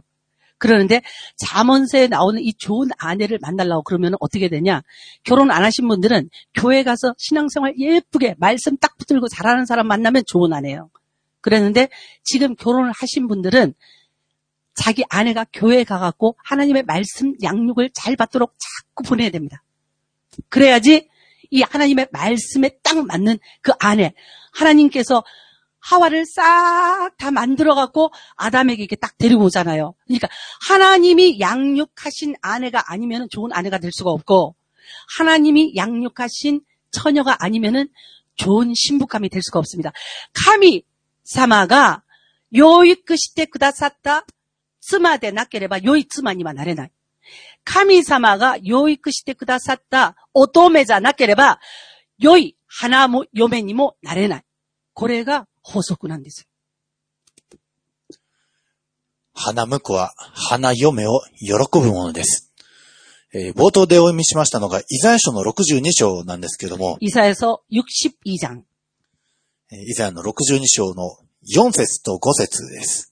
그러는데 잠언서에 나오는 이 좋은 아내를 만나려고 그러면 어떻게 되냐? 결혼 안 하신 분들은 교회 가서 신앙생활 예쁘게 말씀 딱 붙들고 잘하는 사람 만나면 좋은 아내예요. 그랬는데 지금 결혼을 하신 분들은 자기 아내가 교회에 가갖고 하나님의 말씀 양육을 잘 받도록 자꾸 보내야 됩니다. 그래야지 이 하나님의 말씀에 딱 맞는 그 아내, 하나님께서 하와를 싹 다 만들어 갖고 아담에게 이렇게 딱 데리고 오잖아요. 그러니까 하나님이 양육하신 아내가 아니면 좋은 아내가 될 수가 없고 하나님이 양육하신 처녀가 아니면은 좋은 신부감이 될 수가 없습니다. 카미 사마가 요이 끄시테 그다 샀다 스마데 나케레바 요이 스마니만 나레나. 神様が養育してくださった乙女じゃなければ、良い花も嫁にもなれない。これが法則なんです。花婿は花嫁を喜ぶものです。えー、冒頭でお読みしましたのが、イザヤ書の62章なんですけども。イザヤ書60 이。 イザヤの62章の4節と5節です。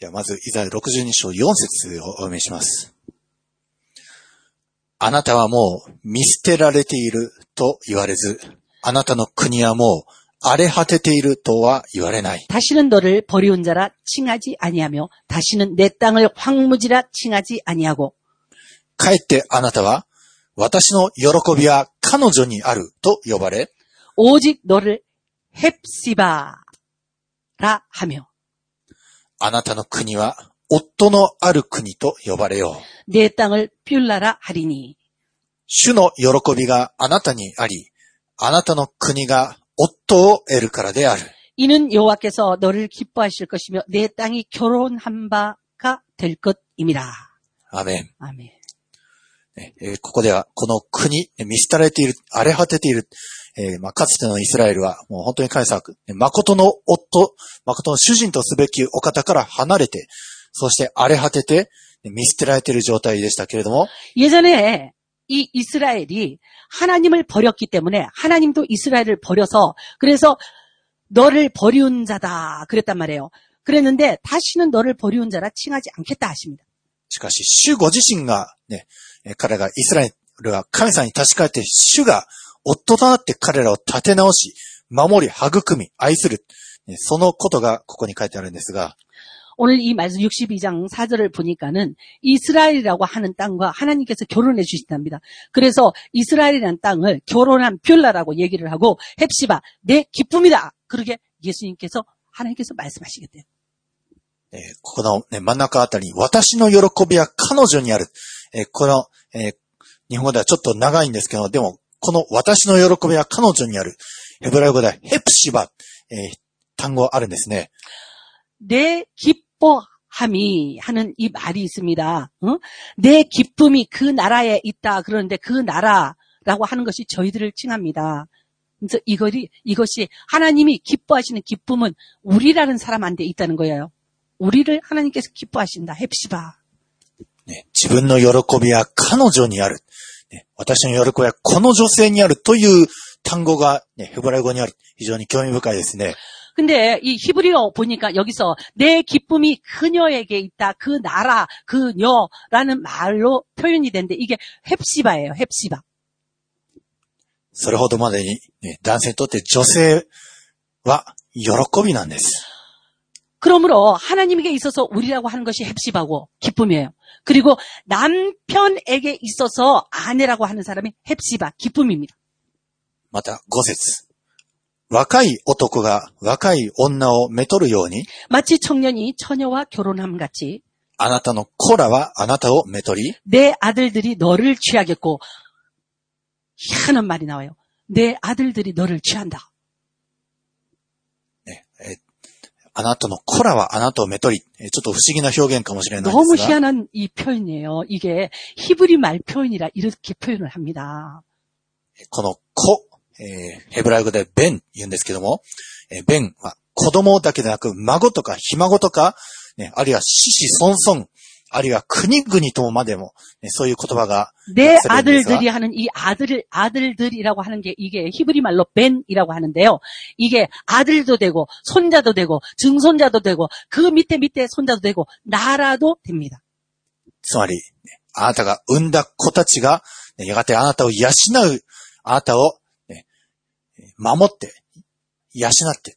ではまず、イザヤ62章4節をお読みします。あなたはもう見捨てられていると言われず、あなたの国はもう 荒れ果てているとは言われない。 다시는 너를 버리운 자라 칭하지 아니하며 다시는 내 땅을 황무지라 칭하지 아니하고 かえってあなたは、私の喜びは彼女にあると呼ばれ、 오직 너를 헵시바라 하며 あなたの国は夫のある国と呼ばれよう。 내 땅을 뷸라라 하리니 主の喜びがあなたにあり、あなたの国が夫を得るからである。 이는 여호와께서 너를 기뻐하실 것이며 내 땅이 결혼한 바가 될 것임이라. アーメン。 아멘. ねえーここでは、この国、見捨てられている、荒れ果てている、 えーまあ、かつてのイスラエルは、もう本当に神様、誠の夫、誠の主人とすべきお方から離れて、そして荒れ果てて、見捨てられている状態でしたけれども、 예전에 이 이스라엘이 하나님을 버렸기 때문에 하나님도 이스라엘을 버려서 그래서 너를 버리운 자다 그랬단 말이에요. 그랬는데 다시는 너를 버리운 자라 칭하지 않겠다 하십니다. しかし、主ご自身が、ね、えー彼らが、イスラエルは神様に立ち返って、主が 夫となって彼らを立て直し、守り、育み、愛する。そのことがここに書いてあるんですが、오늘이 말씀 62장 4절을 보니까는 이스라엘이라고 하는 땅과 하나님께서 결혼해 주신답니 다. 그래서 이스라엘이라는 땅을 결혼한 퓰라라고 얘기를 하고 헵시바 내 기쁨이 다. 그러게 예수님께서 하나님께서 말씀하시겠대 요. 네, このね、真ん中あたりに私の喜びは彼女にある。え、この、え、日本語ではちょっと長いんですけど、でも、この私の喜びは彼女にある。ヘブライ語ではヘプシバ、えー単語あるんですね。 내 기뻐함이 하는 이 말이 있습니다. 어? 내 기쁨이 그 나라에 있다. 그러는데 그 나라라고 하는 것이 저희들을 칭합니다. 그래서 이것이, 이것이 하나님이 기뻐하시는 기쁨은 우리라는 사람한테 있다는 거예요. 우리를 하나님께서 기뻐하신다. 헵시바. ね自分の喜びは彼女にある。 ね私の喜びはこの女性にあるという単語が、ね、ヘブライ語にある。非常に興味深いですね。 근데 이 히브리어 보니까 여기서 내 기쁨이 그녀에게 있다. 그 나라, 그녀라는 말로 표현이 되는데 이게 헵시바예요. 헵시바. それほどまでに、ね、男性にとって女性は喜びなんです。 그러므로 하나님에게 있어서 우리라고 하는 것이 헵시바고 기쁨이에요. 그리고 남편에게 있어서 아내라고 하는 사람이 헵시바, 기쁨입니다. また、五節。若い男が若い女をめとるように、 마치 청년이 처녀와 결혼함 같이 あなたの子らはあなたをめとり、 내 아들들이 너를 취하겠고 희한한 말이 나와요. 내 아들들이 너를 취한다. あなたの子らはあなたをめとり、えちょっと不思議な表現かもしれないん 너무 ですが、 희한한 이 표현이에요. 이게 히브리 말 표현이라 이렇게 표현을 합니다. この子、えーヘブライ語でベン言うんですけども、えーベンは子供だけでなく孫とかひ孫とか、ね、あるいは子子孫孫、 あるいは国々ともまでも、ね、そういう言葉が 내 역사를 아들들이 하는 이 아들, 아들들이라고 하는 게 이게 히브리 말로 벤이라고 하는데요. 이게 아들도 되고, 손자도 되고, 증손자도 되고, 그 밑에 밑에 손자도 되고, 나라도 됩니다. つまり、ねあなたが産んだ子たちが、ねやがてあなたを養う、あなたを、ね守って、養って、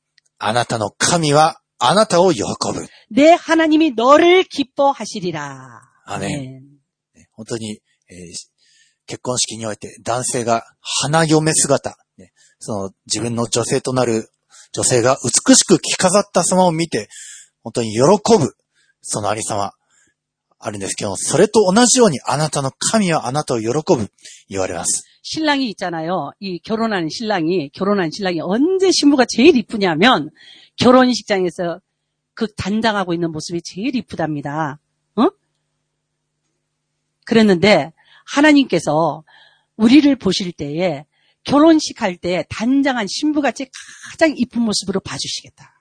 あなたの神はあなたを喜ぶ。 내 하나님이 너를 기뻐하시리라. 아멘. 本当に、えー結婚式において男性が花嫁姿、ねその自分の女性となる女性が美しく着飾った様を見て、本当に喜ぶ、そのありさま、あるんですけど、それと同じようにあなたの神はあなたを喜ぶ、言われます。 신랑이 있잖아요. 이 결혼하는 신랑이, 결혼한 신랑이 언제 신부가 제일 이쁘냐면, 결혼식장에서 그 단장하고 있는 모습이 제일 이쁘답니다. 어? 그랬는데, 하나님께서 우리를 보실 때에 결혼식 할 때 단장한 신부같이 가장 이쁜 모습으로 봐주시겠다.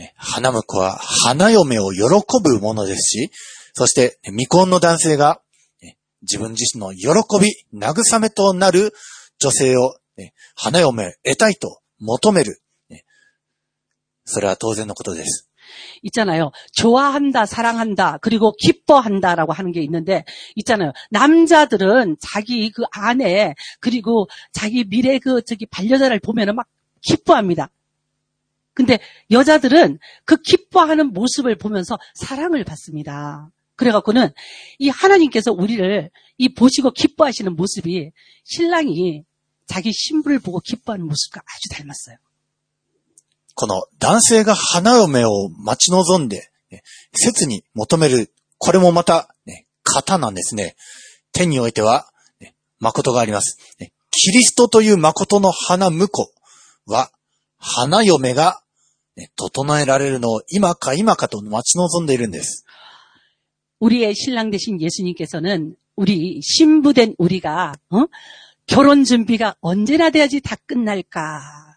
え花婿は花嫁を喜ぶものですし、そして未婚の男性がえ 自分自身の喜び、慰めとなる女性をえ花嫁を得たいと求める。えそれは当然のことです。 있잖아요. 좋아한다, 사랑한다, 그리고 기뻐한다라고 하는 게 있는데, 있잖아요. 남자들은 자기 그 아내, 그리고 자기 미래 그, 저기 반려자를 보면은 막 기뻐합니다. 근데 여자들은 그 기뻐하는 모습을 보면서 사랑을 받습니다. 그래갖고는 이 하나님께서 우리를 이 보시고 기뻐하시는 모습이 신랑이 자기 신부를 보고 기뻐하는 모습과 아주 닮았어요. この男性が花嫁を待ち望んで、ね切に求める、これもまた、ね、型なんですね。天においては、ね誠があります。ねキリストという誠の花婿は、花嫁が、ね整えられるのを今か今かと待ち望んでいるんです。 우리의 신랑 되신 예수님께서는 우리 신부된 우리가 어? 결혼 준비가 언제나 돼야지 다 끝날까?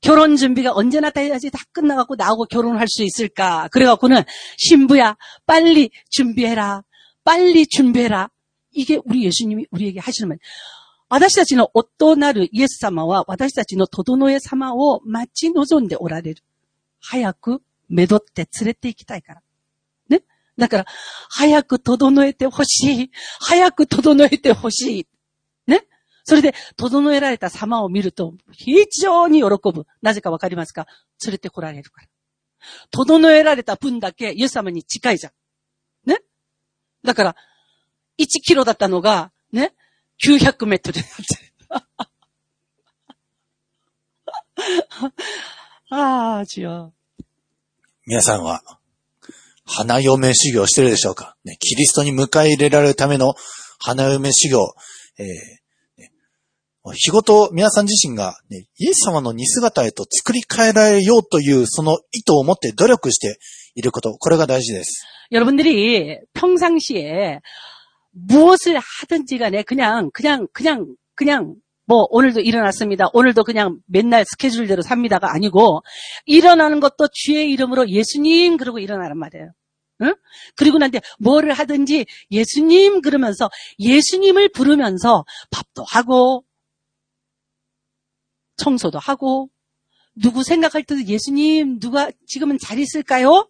결혼 준비가 언제나 돼야지 다 끝나갖고 나하고 결혼할 수 있을까? 그래갖고는 신부야 빨리 준비해라. 빨리 준비해라. 이게 우리 예수님이 우리에게 하시는 말. 私たちの夫なるイエス様は私たちの整え様を待ち望んでおられる。早くめどって連れて行きたいから。 だから、早く整えてほしい。早く整えてほしい。ね？それで、整えられた様を見ると、非常に喜ぶ。なぜかわかりますか？連れてこられるから。整えられた分だけ、イエス様に近いじゃん。ね？だから、1キロだったのが、ね、900メートルになってる。ああ、違う。皆さんは、花嫁修行してるでしょうか、ね、キリストに迎え入れられるための花嫁修行、えーね日ごと皆さん自身が、ね、イエス様の似姿へと作り変えられようというその意図を持って努力していること、これが大事です。 여러분들이 평상시에 무엇을 하든지 간에 그냥, 그냥, 그냥, 그냥, 뭐, 오늘도 일어났습니다. 오늘도 그냥 맨날 스케줄대로 삽니다가 아니고, 일어나는 것도 주의 이름으로 예수님, 그러고 일어나란 말이에요. 응? 그리고 난데 뭐를 하든지 예수님 그러면서 예수님을 부르면서 밥도 하고, 청소도 하고, 누구 생각할 때도 예수님, 누가 지금은 잘 있을까요?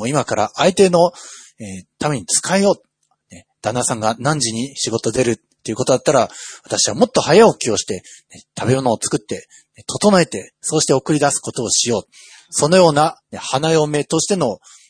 もう今から相手の、えーために使えよう。ね旦那さんが何時に仕事出るっていうことだったら、私はもっと早起きをして、ね食べ物を作って、ね整えて、そうして送り出すことをしよう。そのような、ね花嫁としての、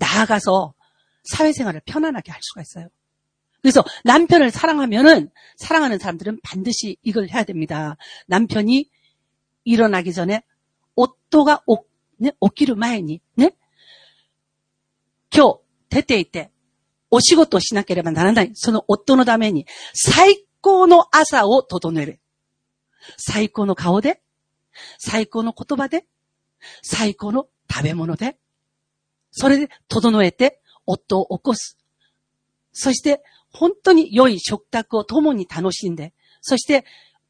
나아가서 사회생활을 편안하게 할 수가 있어요. 그래서 남편을 사랑하면은 사랑하는 사람들은 반드시 이걸 해야 됩니다. 남편이 일어나기 전에 옷도가 옷, 네? 옷기를 마이니, 네? 교, 대때 이때, 오시고또 신학계를 만나는다. 저는 옷도노 다메니, 사이코노 아사오 도도네레. 사이코노 가오데, 사이코노 코토바데, 사이코노 다베모노데, それで整えて夫を起こす。そして本当に良い食卓を共に楽しんで、そして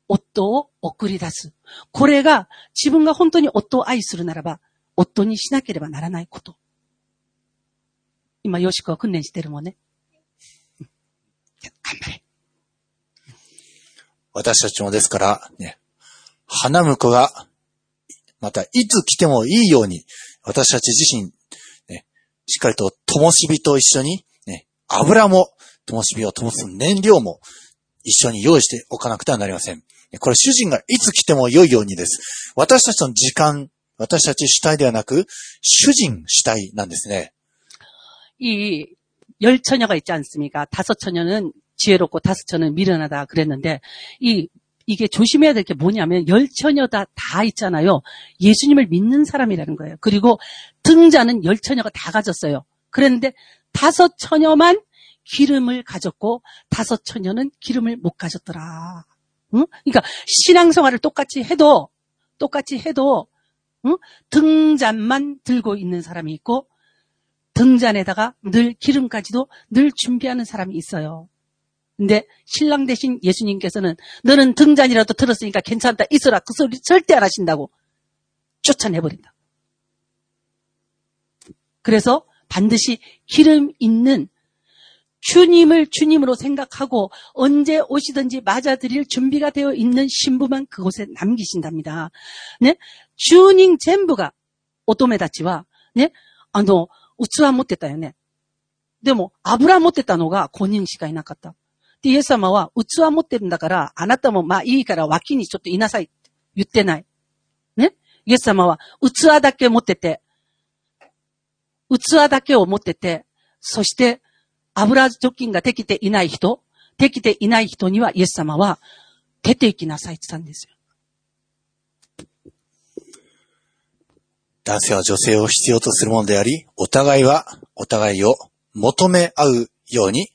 夫を送り出す。これが自分が本当に夫を愛するならば、夫にしなければならないこと。今、よしこは訓練してるもんね。頑張れ。私たちもですから、ね、花婿が、またいつ来てもいいように、私たち自身、しっかりと灯火と一緒に、ね、油も、灯火を灯す燃料も一緒に用意しておかなくてはなりません。これ主人がいつ来ても良いようにです。私たちの時間、私たち主体ではなく、主人主体なんですね。 이 열 처녀가 있지 않습니까? 다섯 처녀는 지혜롭고 다섯 처녀는 미련하다 그랬는데 이 이게 조심해야 될 게 뭐냐면 열 처녀다 다 있잖아요. 예수님을 믿는 사람이라는 거예요. 그리고 등자는 열 처녀가 다 가졌어요. 그랬는데 다섯 처녀만 기름을 가졌고 다섯 처녀는 기름을 못 가졌더라. 응? 그러니까 신앙생활을 똑같이 해도 똑같이 해도 응? 등잔만 들고 있는 사람이 있고 등잔에다가 늘 기름까지도 늘 준비하는 사람이 있어요. 근데 신랑 대신 예수님께서는 너는 등잔이라도 들었으니까 괜찮다 있어라 그 소리 절대 안 하신다고 쫓아내버린다. 그래서 반드시 기름 있는 주님을 주님으로 생각하고 언제 오시든지 맞아들일 준비가 되어 있는 신부만 그곳에 남기신답니다. 네? 주님 전부가 오토메다치와 네? 아, 너, 우츠와 못했다よね. 근데 뭐, 아브라 못됐다 너가 고닝 시간이 나갔다. で、イエス様は器持ってるんだから、あなたもまあいいから脇にちょっといなさいって言ってない。ね？イエス様は器だけ持ってて、器だけを持ってて、そして油除菌ができていない人、できていない人にはイエス様は出て行きなさいって言ったんですよ。男性は女性を必要とするものであり、お互いはお互いを求め合うように、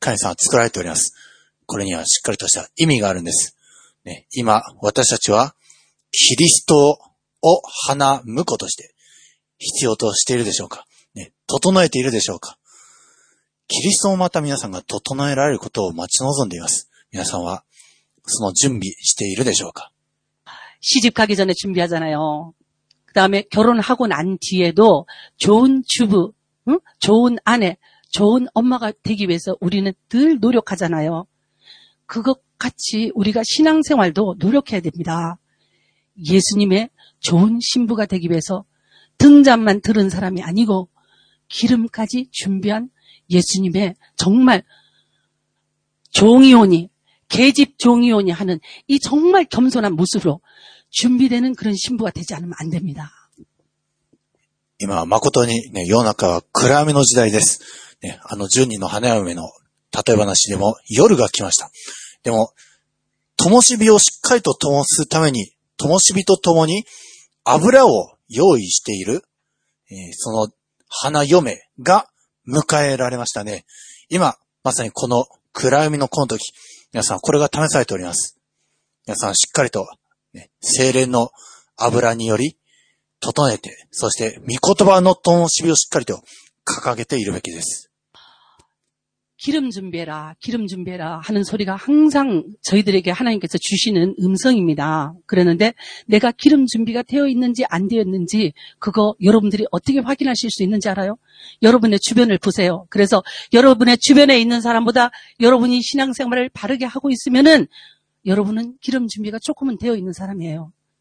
神様は作られております。これにはしっかりとした意味があるんです。ね、今、私たちは、キリストを花婿として必要としているでしょうか、ね、整えているでしょうかキリストもまた皆さんが整えられることを待ち望んでいます。皆さんは、その準備しているでしょうか 시집 가기 전에 준비하잖아요. 그 다음에 결혼하고 난 뒤에도 좋은 주부, 응? 좋은 아내, 좋은 엄마가 되기 위해서 우리는 늘 노력하잖아요. 그것 같이 우리가 신앙생활도 노력해야 됩니다. 예수님의 좋은 신부가 되기 위해서 등잔만 들은 사람이 아니고 기름까지 준비한 예수님의 정말 종이오니 계집 종이오니 하는 이 정말 겸손한 모습으로 준비되는 그런 신부가 되지 않으면 안 됩니다. 今は誠にね、世の中は暗闇の時代です。ね、あの十人の花嫁の例え話でも夜が来ました。でも、灯火をしっかりと灯すために、灯火とともに油を用意している、えーその花嫁が迎えられましたね。今、まさにこの暗闇のこの時、皆さんこれが試されております。皆さんしっかりと、ね、精霊の油により、整えて、そして、御言葉の灯火をしっかりと掲げているべきです。 기름 준비해라, 기름 준비해라 하는 소리가 항상 저희들에게 하나님께서 주시는 음성입니다. 그러는데 내가 기름 준비가 되어 있는지 안 되어 있는지 그거 여러분들이 어떻게 확인하실 수 있는지 알아요? 여러분의 주변을 보세요. 그래서 여러분의 주변에 있는 사람보다 여러분이 신앙생활을 바르게 하고 있으면은 여러분은 기름 준비가 조금은 되어 있는 사람이에요.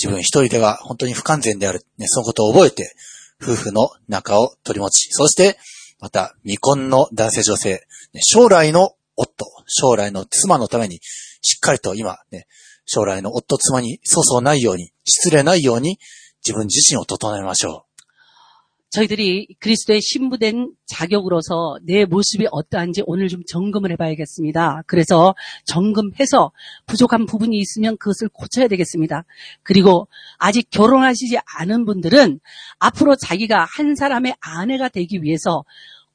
自分一人では本当に不完全である、ねそのことを覚えて、夫婦の仲を取り持ち、そして、また、未婚の男性女性、将来の夫、将来の妻のために、しっかりと今、ね、将来の夫、妻に粗相ないように、失礼ないように、自分自身を整えましょう。 저희들이 그리스도의 신부된 자격으로서 내 모습이 어떠한지 오늘 좀 점검을 해봐야겠습니다. 그래서 점검해서 부족한 부분이 있으면 그것을 고쳐야 되겠습니다. 그리고 아직 결혼하시지 않은 분들은 앞으로 자기가 한 사람의 아내가 되기 위해서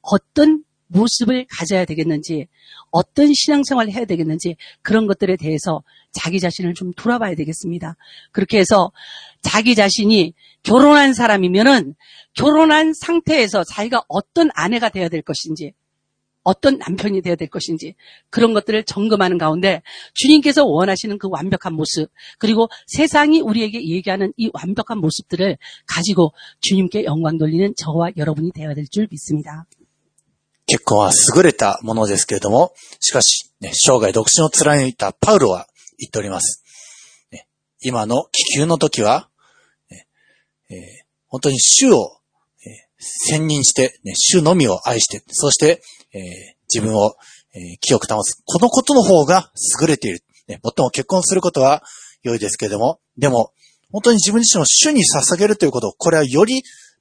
어떤 모습을 가져야 되겠는지, 어떤 신앙생활을 해야 되겠는지, 그런 것들에 대해서 자기 자신을 좀 돌아봐야 되겠습니다. 그렇게 해서 자기 자신이 결혼한 사람이면은 결혼한 상태에서 자기가 어떤 아내가 되어야 될 것인지, 어떤 남편이 되어야 될 것인지 그런 것들을 점검하는 가운데 주님께서 원하시는 그 완벽한 모습 그리고 세상이 우리에게 얘기하는 이 완벽한 모습들을 가지고 주님께 영광 돌리는 저와 여러분이 되어야 될 줄 믿습니다. 結婚は優れたものですけれども、しかし、ね、生涯独身を貫いたパウロは言っております。ね今の気球の時は、ね えー本当に主を、えー専任して、ね、主のみを愛して、そして、えー自分を、えー清く保つ。このことの方が優れている。ね、もっとも結婚することは良いですけれども、でも、本当に自分自身を主に捧げるということ、これはより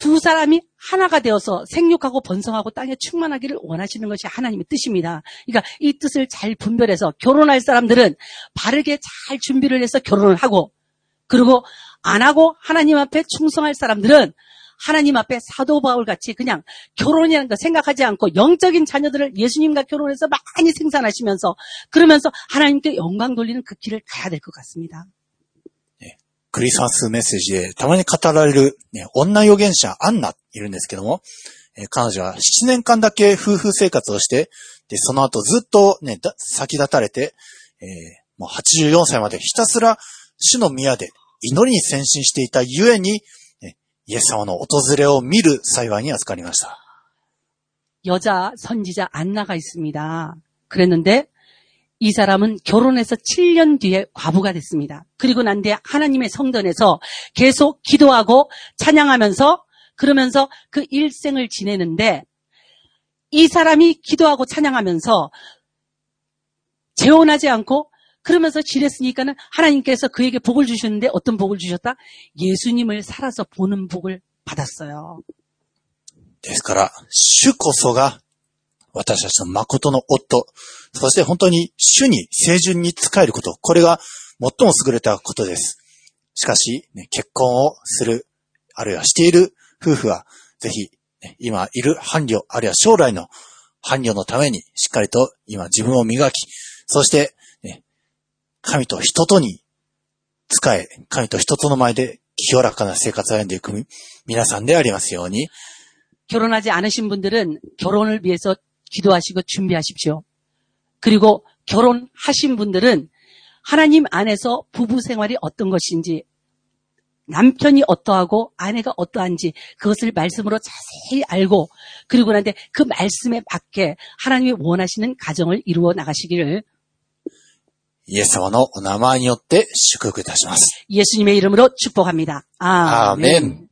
두 사람이 하나가 되어서 생육하고 번성하고 땅에 충만하기를 원하시는 것이 하나님의 뜻입니다. 그러니까 이 뜻을 잘 분별해서 결혼할 사람들은 바르게 잘 준비를 해서 결혼을 하고 그리고 안 하고 하나님 앞에 충성할 사람들은 하나님 앞에 사도 바울 같이 그냥 결혼이라는 거 생각하지 않고 영적인 자녀들을 예수님과 결혼해서 많이 생산하시면서 그러면서 하나님께 영광 돌리는 그 길을 가야 될 것 같습니다. クリスマスメッセージでたまに語られる、ね、女預言者アンナいるんですけども、えー彼女は7年間だけ夫婦生活をして、で、その後ずっとね、だ先立たれて、えーもう84歳までひたすら主の宮で祈りに先進していたゆえに、ねイエス様の訪れを見る幸いに預かりました。 여자 선지자 안나가 있습니다. 그랬는데 이 사람은 결혼해서 7년 뒤에 과부가 됐습니다. 그리고 난 뒤에 하나님의 성전에서 계속 기도하고 찬양하면서 그러면서 그 일생을 지내는데 이 사람이 기도하고 찬양하면서 재혼하지 않고 그러면서 지냈으니까는 하나님께서 그에게 복을 주셨는데 어떤 복을 주셨다? 예수님을 살아서 보는 복을 받았어요. ですから、主こそが 私たちの誠の夫、そして本当に主に清純に仕えること、これが最も優れたことです。しかし、ね結婚をする、あるいはしている夫婦は、ぜひ、ね今いる伴侶、あるいは将来の伴侶のために、しっかりと今自分を磨き、そして、ね神と人とに仕え、神と人との前で清らかな生活を歩んでいく皆さんでありますように、 결혼하지 않으신 분들은 결혼을 위해서 기도하시고 준비하십시오. 그리고 결혼하신 분들은 하나님 안에서 부부 생활이 어떤 것인지 남편이 어떠하고 아내가 어떠한지 그것을 말씀으로 자세히 알고 그리고 난데 그 말씀에 맞게 하나님이 원하시는 가정을 이루어 나가시기를 イエス様のお名前によって祝福いたします。 예수님의 이름으로 축복합니다. 아멘. 아멘.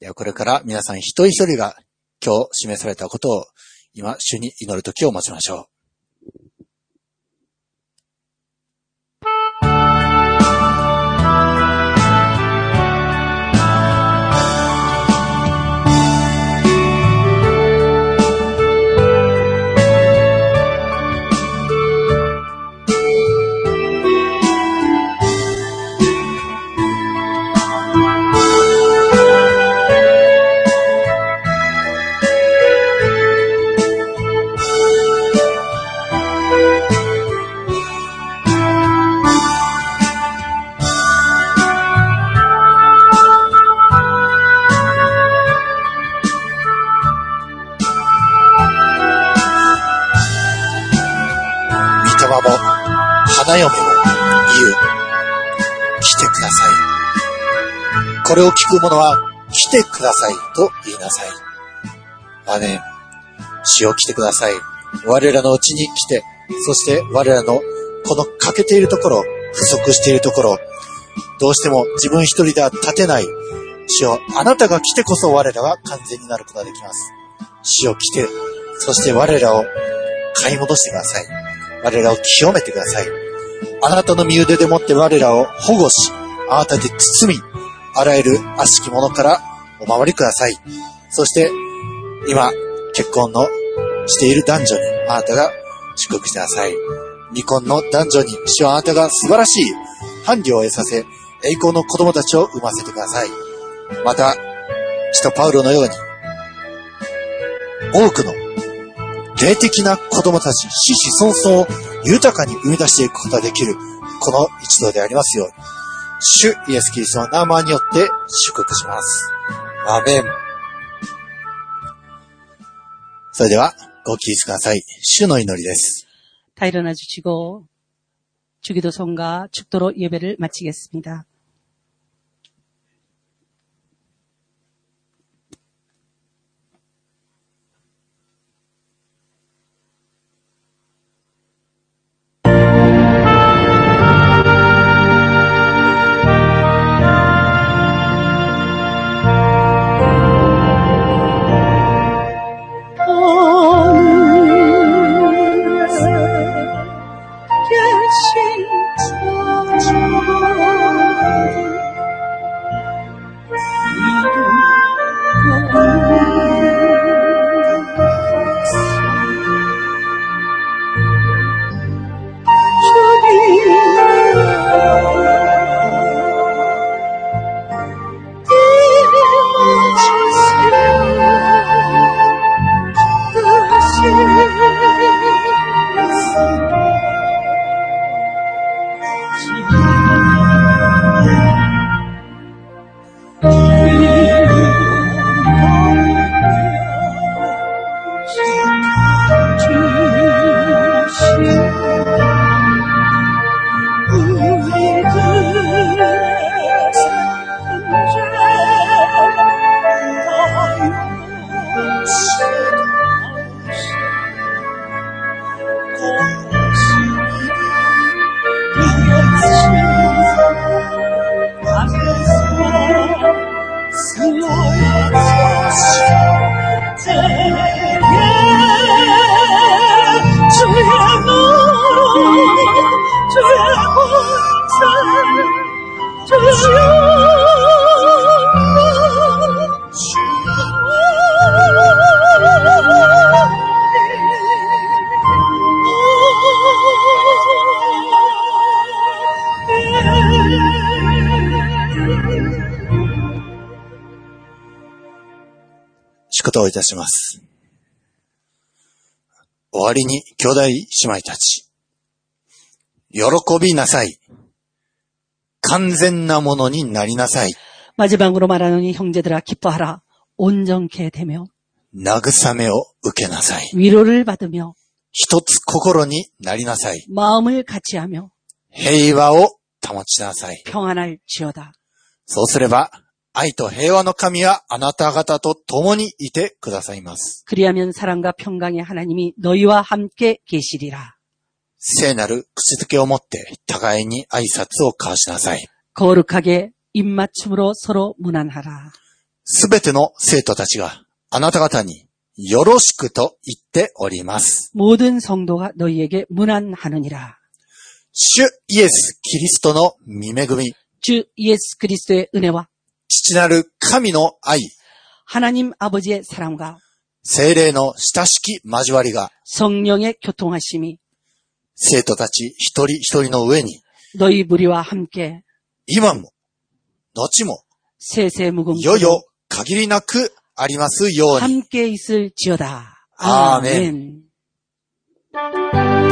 ではこれから皆さん一人一人が今日示されたことを 今主に祈る時を待ちましょう。花嫁も言う。来てください。これを聞く者は、来てくださいと言いなさい。アメン。主よ来てください。我らのうちに来て、そして我らのこの欠けているところ、不足しているところ、どうしても自分一人では立てない。主よ、あなたが来てこそ我らは完全になることができます。主よ来て、そして我らを買い戻してください。我らを清めてください。あなたの身腕でもって我らを保護し、あなたで包み、あらゆる悪しき者からお守りください。そして、今、結婚のしている男女にあなたが祝福してください。未婚の男女に主はあなたが素晴らしい伴侶を得させ、栄光の子供たちを産ませてください。また、使徒パウロのように、多くの霊的な子供たち、子々孫々を豊かに生み出していくことができる、この一同でありますように、主イエス・キリストの名前によって祝福します。アーメン。それでは、ご起立ください。主の祈りです。 다 일어나 주시고 주기도 성가 축도로 예배를 마치겠습니다. たします。終わりに兄弟姉妹たち、喜びなさい。完全なものになりなさい。 마지막으로 말하노니 형제들아 기뻐하라 온전케 되며 慰めを受けなさい。 위로를 받으며 一つ心になりなさい。 마음을 같이 하며 平和を保ちなさい。 평안할 지어다. そうすれば、 愛と平和の神はあなた方と共にいてくださいます。 그리하면 사랑과 평강의 하나님이 너희와 함께 계시리라. 聖なる口づけを持って互いに挨拶を交わしなさい。 거룩하게 입맞춤으로 서로 무난하라. すべての生徒たちがあなた方によろしくと言っております。 모든 성도가 너희에게 무난하느니라. 主イエス・キリストの御恵み、 주 예수 그리스도의 은혜와 父なる神の愛、 하나님 아버지의 사랑과 精霊の親しき交わりが 성령의 교통하심이 生徒たち一人一人の上に 너희 무리와 함께 今も、後も、 세세무궁 いよいよ限りなくありますように。 함께 있을지어다. 아멘. 아멘.